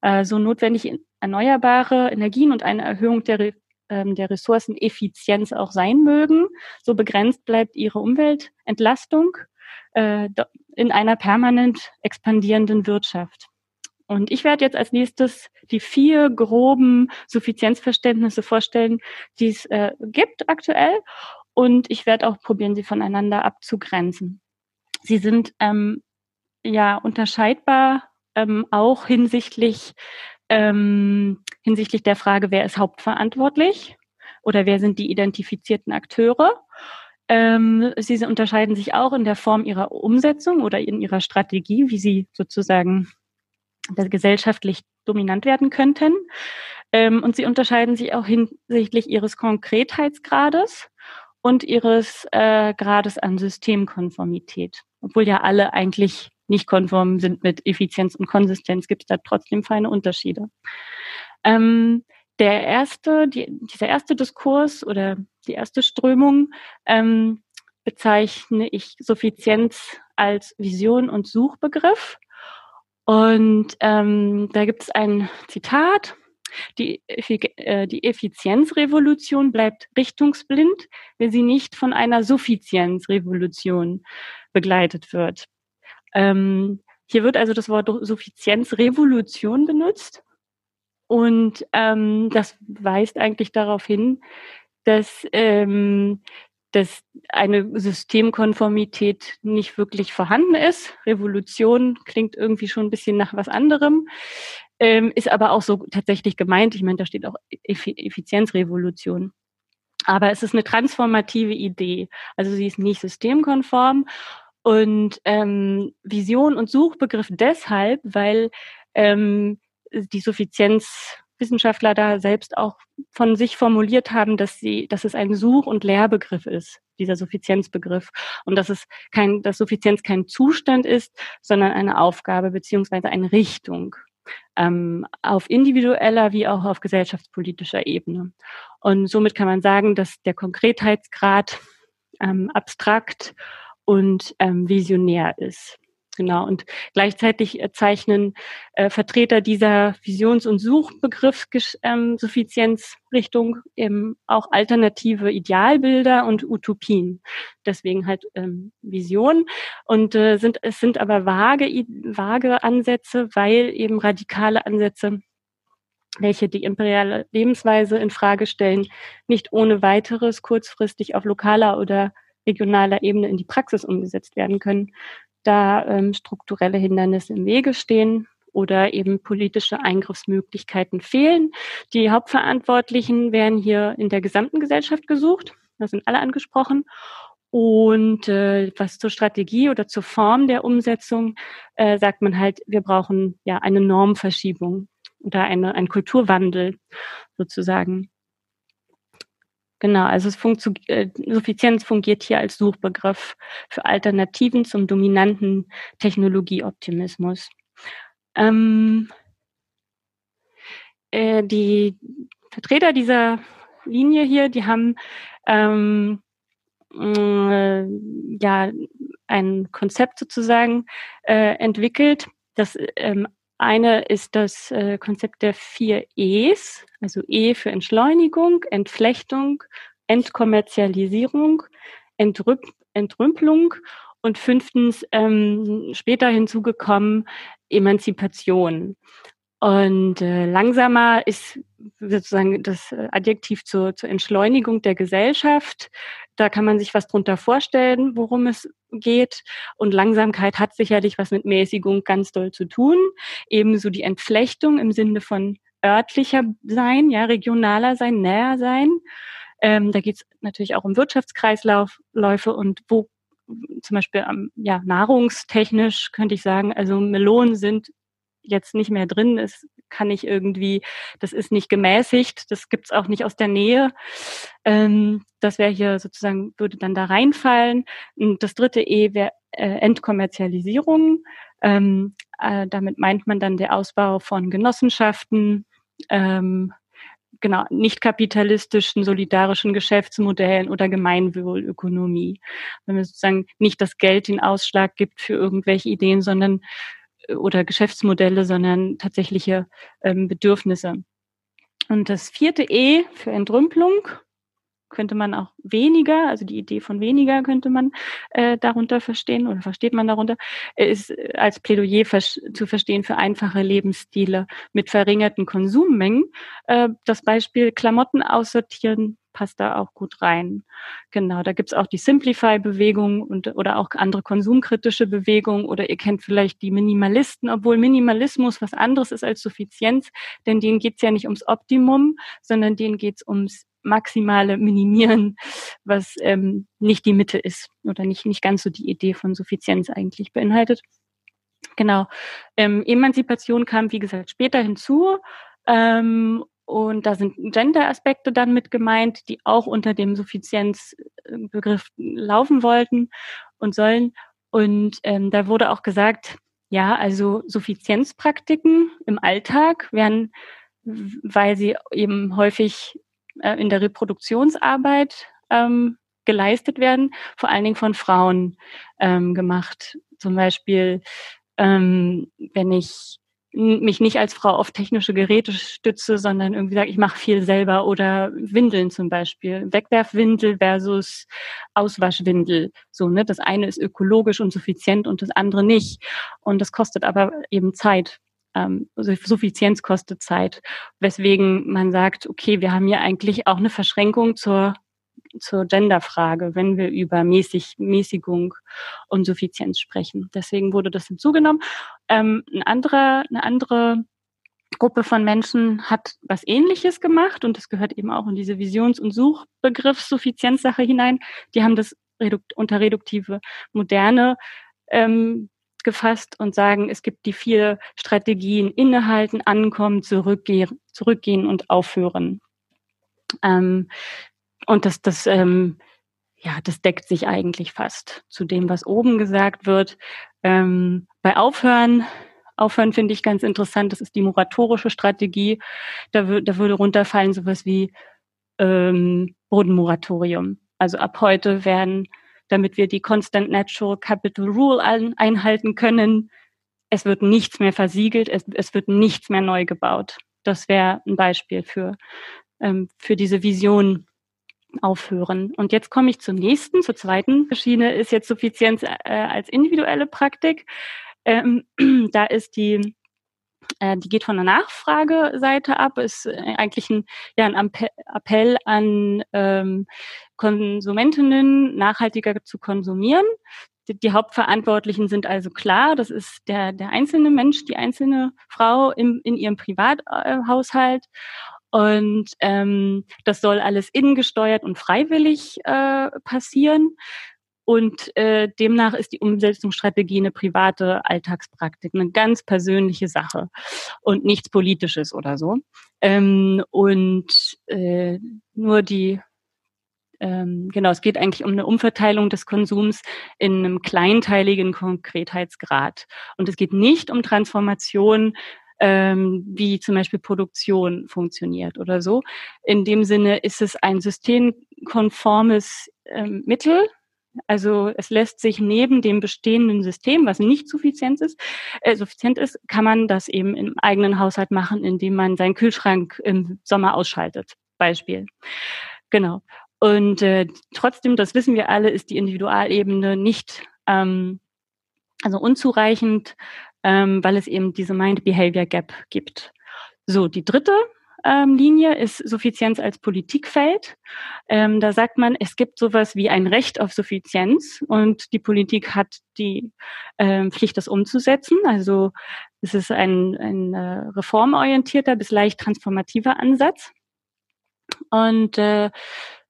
Äh, so notwendig erneuerbare Energien und eine Erhöhung der, ähm, der Ressourceneffizienz auch sein mögen, so begrenzt bleibt ihre Umweltentlastung äh, in einer permanent expandierenden Wirtschaft. Und ich werde jetzt als nächstes die vier groben Suffizienzverständnisse vorstellen, die es äh, gibt aktuell. Und ich werde auch probieren, sie voneinander abzugrenzen. Sie sind ähm, ja unterscheidbar ähm, auch hinsichtlich ähm, hinsichtlich der Frage, wer ist hauptverantwortlich oder wer sind die identifizierten Akteure. Ähm, sie unterscheiden sich auch in der Form ihrer Umsetzung oder in ihrer Strategie, wie sie sozusagen gesellschaftlich dominant werden könnten. Ähm, und sie unterscheiden sich auch hinsichtlich ihres Konkretheitsgrades und ihres äh, Grades an Systemkonformität. Obwohl ja alle eigentlich nicht konform sind mit Effizienz und Konsistenz, gibt es da trotzdem feine Unterschiede. Ähm, der erste, die, dieser erste Diskurs oder die erste Strömung ähm, bezeichne ich Suffizienz als Vision und Suchbegriff. Und ähm, da gibt es ein Zitat die, äh, die Effizienzrevolution bleibt richtungsblind, wenn sie nicht von einer Suffizienzrevolution begleitet wird. Ähm, hier wird also das Wort Suffizienzrevolution benutzt. Und ähm, das weist eigentlich darauf hin, dass, ähm, dass eine Systemkonformität nicht wirklich vorhanden ist. Revolution klingt irgendwie schon ein bisschen nach was anderem ähm, ist aber auch so tatsächlich gemeint. Ich meine, da steht auch Effizienzrevolution. Aber es ist eine transformative Idee. Also sie ist nicht systemkonform und ähm, Vision und Suchbegriff deshalb, weil ähm, die Suffizienzwissenschaftler da selbst auch von sich formuliert haben, dass sie, dass es ein Such- und Lehrbegriff ist, dieser Suffizienzbegriff. Und dass es kein, dass Suffizienz kein Zustand ist, sondern eine Aufgabe beziehungsweise eine Richtung ähm, auf individueller wie auch auf gesellschaftspolitischer Ebene. Und somit kann man sagen, dass der Konkretheitsgrad ähm, abstrakt und ähm, visionär ist. Genau. Und gleichzeitig äh, zeichnen äh, Vertreter dieser Visions- und Suchbegriffssuffizienzrichtung ähm, eben auch alternative Idealbilder und Utopien. Deswegen halt ähm, Vision. Und äh, sind, es sind aber vage, vage Ansätze, weil eben radikale Ansätze welche die imperiale Lebensweise in Frage stellen, nicht ohne weiteres kurzfristig auf lokaler oder regionaler Ebene in die Praxis umgesetzt werden können, da ähm, strukturelle Hindernisse im Wege stehen oder eben politische Eingriffsmöglichkeiten fehlen. Die Hauptverantwortlichen werden hier in der gesamten Gesellschaft gesucht. Da sind alle angesprochen. Und äh, was zur Strategie oder zur Form der Umsetzung äh, sagt man halt, wir brauchen ja eine Normverschiebung oder eine, ein Kulturwandel sozusagen. Genau, also es funktio äh, Suffizienz fungiert hier als Suchbegriff für Alternativen zum dominanten Technologieoptimismus. Ähm, äh, die Vertreter dieser Linie hier, die haben ähm, äh, ja ein Konzept sozusagen äh, entwickelt, das ähm, eine ist das äh, Konzept der vier E's, also E für Entschleunigung, Entflechtung, Entkommerzialisierung, Entrüpp Entrümpelung und fünftens ähm, später hinzugekommen Emanzipation. Und äh, langsamer ist sozusagen das Adjektiv zur, zur Entschleunigung der Gesellschaft. Da kann man sich was drunter vorstellen, worum es geht. Und Langsamkeit hat sicherlich was mit Mäßigung ganz doll zu tun. Ebenso die Entflechtung im Sinne von örtlicher sein, ja, regionaler sein, näher sein. Ähm, da geht es natürlich auch um Wirtschaftskreisläufe und wo zum Beispiel ähm, ja, nahrungstechnisch könnte ich sagen, also Melonen sind jetzt nicht mehr drin ist, kann ich irgendwie, das ist nicht gemäßigt, das gibt's auch nicht aus der Nähe. Ähm, das wäre hier sozusagen, würde dann da reinfallen. Und das dritte E wäre äh, Entkommerzialisierung. Ähm, äh, damit meint man dann der Ausbau von Genossenschaften, ähm, genau, nicht kapitalistischen, solidarischen Geschäftsmodellen oder Gemeinwohlökonomie. Wenn man sozusagen nicht das Geld den Ausschlag gibt für irgendwelche Ideen, sondern oder Geschäftsmodelle, sondern tatsächliche ähm, Bedürfnisse. Und das vierte E für Entrümpelung könnte man auch weniger, also die Idee von weniger könnte man äh, darunter verstehen oder versteht man darunter, ist als Plädoyer vers zu verstehen für einfache Lebensstile mit verringerten Konsummengen. Äh, das Beispiel Klamotten aussortieren passt da auch gut rein. Genau, da gibt's auch die Simplify-Bewegung und oder auch andere konsumkritische Bewegungen oder ihr kennt vielleicht die Minimalisten, obwohl Minimalismus was anderes ist als Suffizienz, denn denen geht's ja nicht ums Optimum, sondern denen geht's ums maximale Minimieren, was ähm, nicht die Mitte ist oder nicht, nicht ganz so die Idee von Suffizienz eigentlich beinhaltet. Genau. Ähm, Emanzipation kam, wie gesagt, später hinzu. Ähm, und da sind Gender-Aspekte dann mit gemeint, die auch unter dem Suffizienzbegriff laufen wollten und sollen. Und ähm, da wurde auch gesagt, ja, also Suffizienzpraktiken im Alltag werden, weil sie eben häufig äh, in der Reproduktionsarbeit ähm, geleistet werden, vor allen Dingen von Frauen ähm, gemacht. Zum Beispiel, ähm, wenn ich mich nicht als Frau auf technische Geräte stütze, sondern irgendwie sage, ich mache viel selber oder Windeln zum Beispiel. Wegwerfwindel versus Auswaschwindel. So, ne? Das eine ist ökologisch und suffizient und das andere nicht. Und das kostet aber eben Zeit ähm, also Suffizienz kostet Zeit, weswegen man sagt, okay, wir haben hier eigentlich auch eine Verschränkung zur zur Genderfrage, wenn wir über Mäßig, Mäßigung und Suffizienz sprechen. Deswegen wurde das hinzugenommen. Ähm, ein anderer, eine andere Gruppe von Menschen hat was Ähnliches gemacht und das gehört eben auch in diese Visions- und Suchbegriff Suffizienzsache hinein. Die haben das redukt, unter reduktive Moderne ähm, gefasst und sagen, es gibt die vier Strategien innehalten, ankommen, zurückgehen, zurückgehen und aufhören. Ähm, und das, das, ähm, ja, das deckt sich eigentlich fast zu dem, was oben gesagt wird. Ähm, bei Aufhören, Aufhören finde ich ganz interessant, das ist die moratorische Strategie. Da, da würde runterfallen sowas wie ähm, Bodenmoratorium. Also ab heute werden damit wir die Constant Natural Capital Rule ein, einhalten können. Es wird nichts mehr versiegelt, es, es wird nichts mehr neu gebaut. Das wäre ein Beispiel für, ähm, für diese Vision aufhören. Und jetzt komme ich zur nächsten, zur zweiten Schiene, ist jetzt Suffizienz äh, als individuelle Praktik. Ähm, da ist die äh, die geht von der Nachfrageseite ab, ist äh, eigentlich ein, ja, ein Appell an ähm, Konsumentinnen, nachhaltiger zu konsumieren. Die, die, Hauptverantwortlichen sind also klar, das ist der, der einzelne Mensch, die einzelne Frau im, in ihrem Privathaushalt. Und ähm, das soll alles innengesteuert und freiwillig äh, passieren. Und äh, demnach ist die Umsetzungsstrategie eine private Alltagspraktik, eine ganz persönliche Sache und nichts Politisches oder so. Ähm, und äh, nur die ähm, genau, es geht eigentlich um eine Umverteilung des Konsums in einem kleinteiligen Konkretheitsgrad. Und es geht nicht um Transformation, ähm, wie zum Beispiel Produktion funktioniert oder so. In dem Sinne ist es ein systemkonformes ähm, Mittel, also es lässt sich neben dem bestehenden System, was nicht suffizient ist, äh, suffizient ist, kann man das eben im eigenen Haushalt machen, indem man seinen Kühlschrank im Sommer ausschaltet. Beispiel. Genau. Und äh, trotzdem, das wissen wir alle, ist die Individualebene nicht ähm, also unzureichend, ähm, weil es eben diese Mind-Behavior Gap gibt. So, die dritte ähm, Linie ist Suffizienz als Politikfeld. Ähm, da sagt man, es gibt sowas wie ein Recht auf Suffizienz und die Politik hat die ähm, Pflicht, das umzusetzen. Also es ist ein, ein äh, reformorientierter bis leicht transformativer Ansatz. Und äh,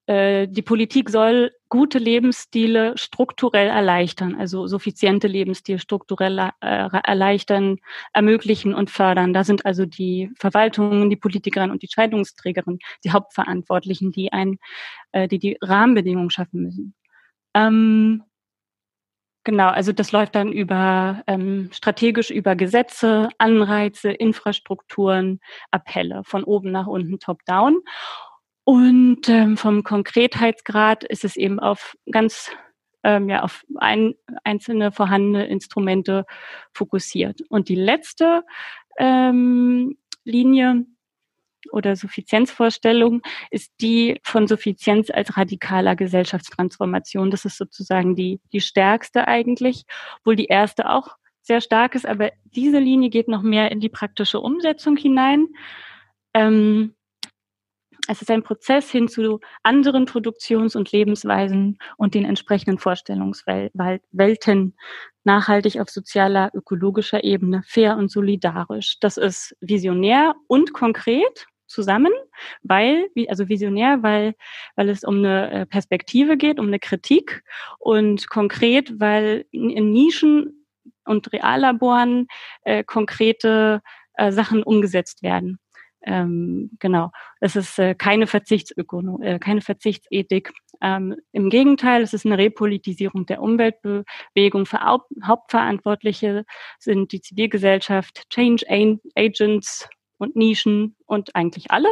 äh, die Politik soll gute Lebensstile strukturell erleichtern, also suffiziente Lebensstile strukturell äh, erleichtern, ermöglichen und fördern. Da sind also die Verwaltungen, die Politikerinnen und die Scheidungsträgerinnen die Hauptverantwortlichen, die ein, äh, die die Rahmenbedingungen schaffen müssen. Ähm, Genau, also das läuft dann über ähm, strategisch über Gesetze, Anreize, Infrastrukturen, Appelle von oben nach unten, top down. Und ähm, vom Konkretheitsgrad ist es eben auf ganz ähm, ja auf ein, einzelne vorhandene Instrumente fokussiert. Und die letzte ähm, Linie oder Suffizienzvorstellung ist die von Suffizienz als radikaler Gesellschaftstransformation. Das ist sozusagen die, die stärkste eigentlich, obwohl die erste auch sehr stark ist, aber diese Linie geht noch mehr in die praktische Umsetzung hinein. Ähm, es ist ein Prozess hin zu anderen Produktions- und Lebensweisen und den entsprechenden Vorstellungswelten, nachhaltig auf sozialer, ökologischer Ebene, fair und solidarisch. Das ist visionär und konkret zusammen, weil, also visionär, weil, weil es um eine äh, Perspektive geht, um eine Kritik und konkret, weil in Nischen und Reallaboren äh, konkrete äh, Sachen umgesetzt werden. Ähm, genau, es ist äh, keine Verzichtsökonom, äh, keine Verzichtsethik. Ähm, Im Gegenteil, es ist eine Repolitisierung der Umweltbewegung. Für Hauptverantwortliche sind die Zivilgesellschaft, Change Agents und Nischen und eigentlich alle.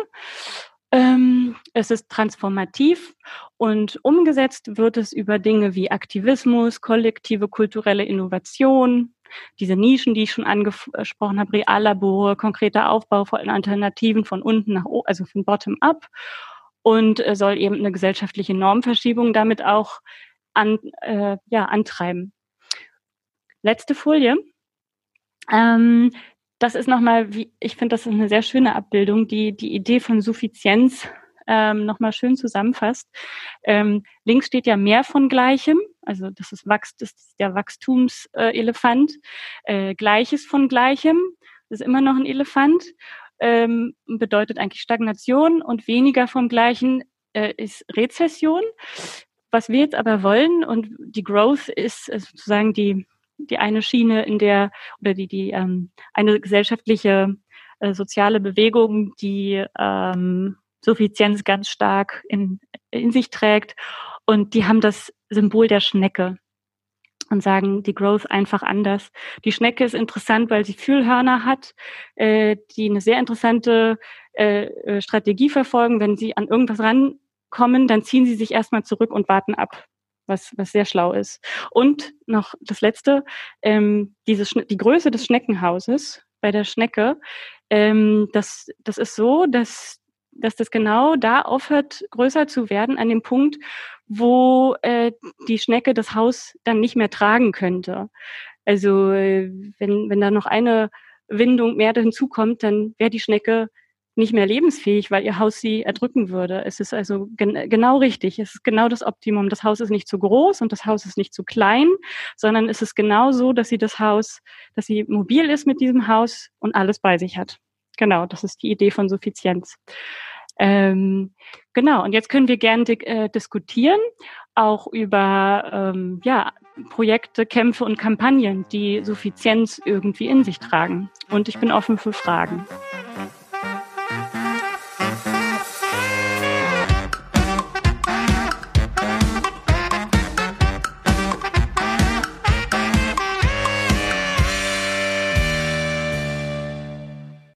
Ähm, es ist transformativ und umgesetzt wird es über Dinge wie Aktivismus, kollektive kulturelle Innovation, diese Nischen, die ich schon angesprochen habe, Reallabore, konkreter Aufbau von Alternativen von unten nach oben, also von bottom up und äh, soll eben eine gesellschaftliche Normverschiebung damit auch an, äh, ja, antreiben. Letzte Folie. Ähm, das ist nochmal, wie, ich finde, das ist eine sehr schöne Abbildung, die die Idee von Suffizienz ähm, nochmal schön zusammenfasst. Ähm, links steht ja mehr von Gleichem, also das ist, Wachs, das ist der Wachstumselefant. Äh, Gleiches von Gleichem, das ist immer noch ein Elefant, ähm, bedeutet eigentlich Stagnation und weniger vom Gleichen äh, ist Rezession. Was wir jetzt aber wollen und die Growth ist sozusagen die die eine Schiene, in der oder die die ähm, eine gesellschaftliche äh, soziale Bewegung, die ähm, Suffizienz ganz stark in, in sich trägt. Und die haben das Symbol der Schnecke und sagen die Growth einfach anders. Die Schnecke ist interessant, weil sie Fühlhörner hat, äh, die eine sehr interessante äh, äh Strategie verfolgen. Wenn sie an irgendwas rankommen, dann ziehen sie sich erstmal zurück und warten ab was, was sehr schlau ist. Und noch das Letzte, ähm, diese die Größe des Schneckenhauses bei der Schnecke, ähm, das, das ist so, dass, dass das genau da aufhört, größer zu werden, an dem Punkt, wo äh, die Schnecke das Haus dann nicht mehr tragen könnte. Also äh, wenn, wenn da noch eine Windung mehr hinzukommt, dann wäre die Schnecke nicht mehr lebensfähig, weil ihr Haus sie erdrücken würde. Es ist also gen genau richtig. Es ist genau das Optimum. Das Haus ist nicht zu groß und das Haus ist nicht zu klein, sondern es ist genau so, dass sie das Haus, dass sie mobil ist mit diesem Haus und alles bei sich hat. Genau, das ist die Idee von Suffizienz. Ähm, genau, und jetzt können wir gerne äh, diskutieren, auch über ähm, ja, Projekte, Kämpfe und Kampagnen, die Suffizienz irgendwie in sich tragen. Und ich bin offen für Fragen.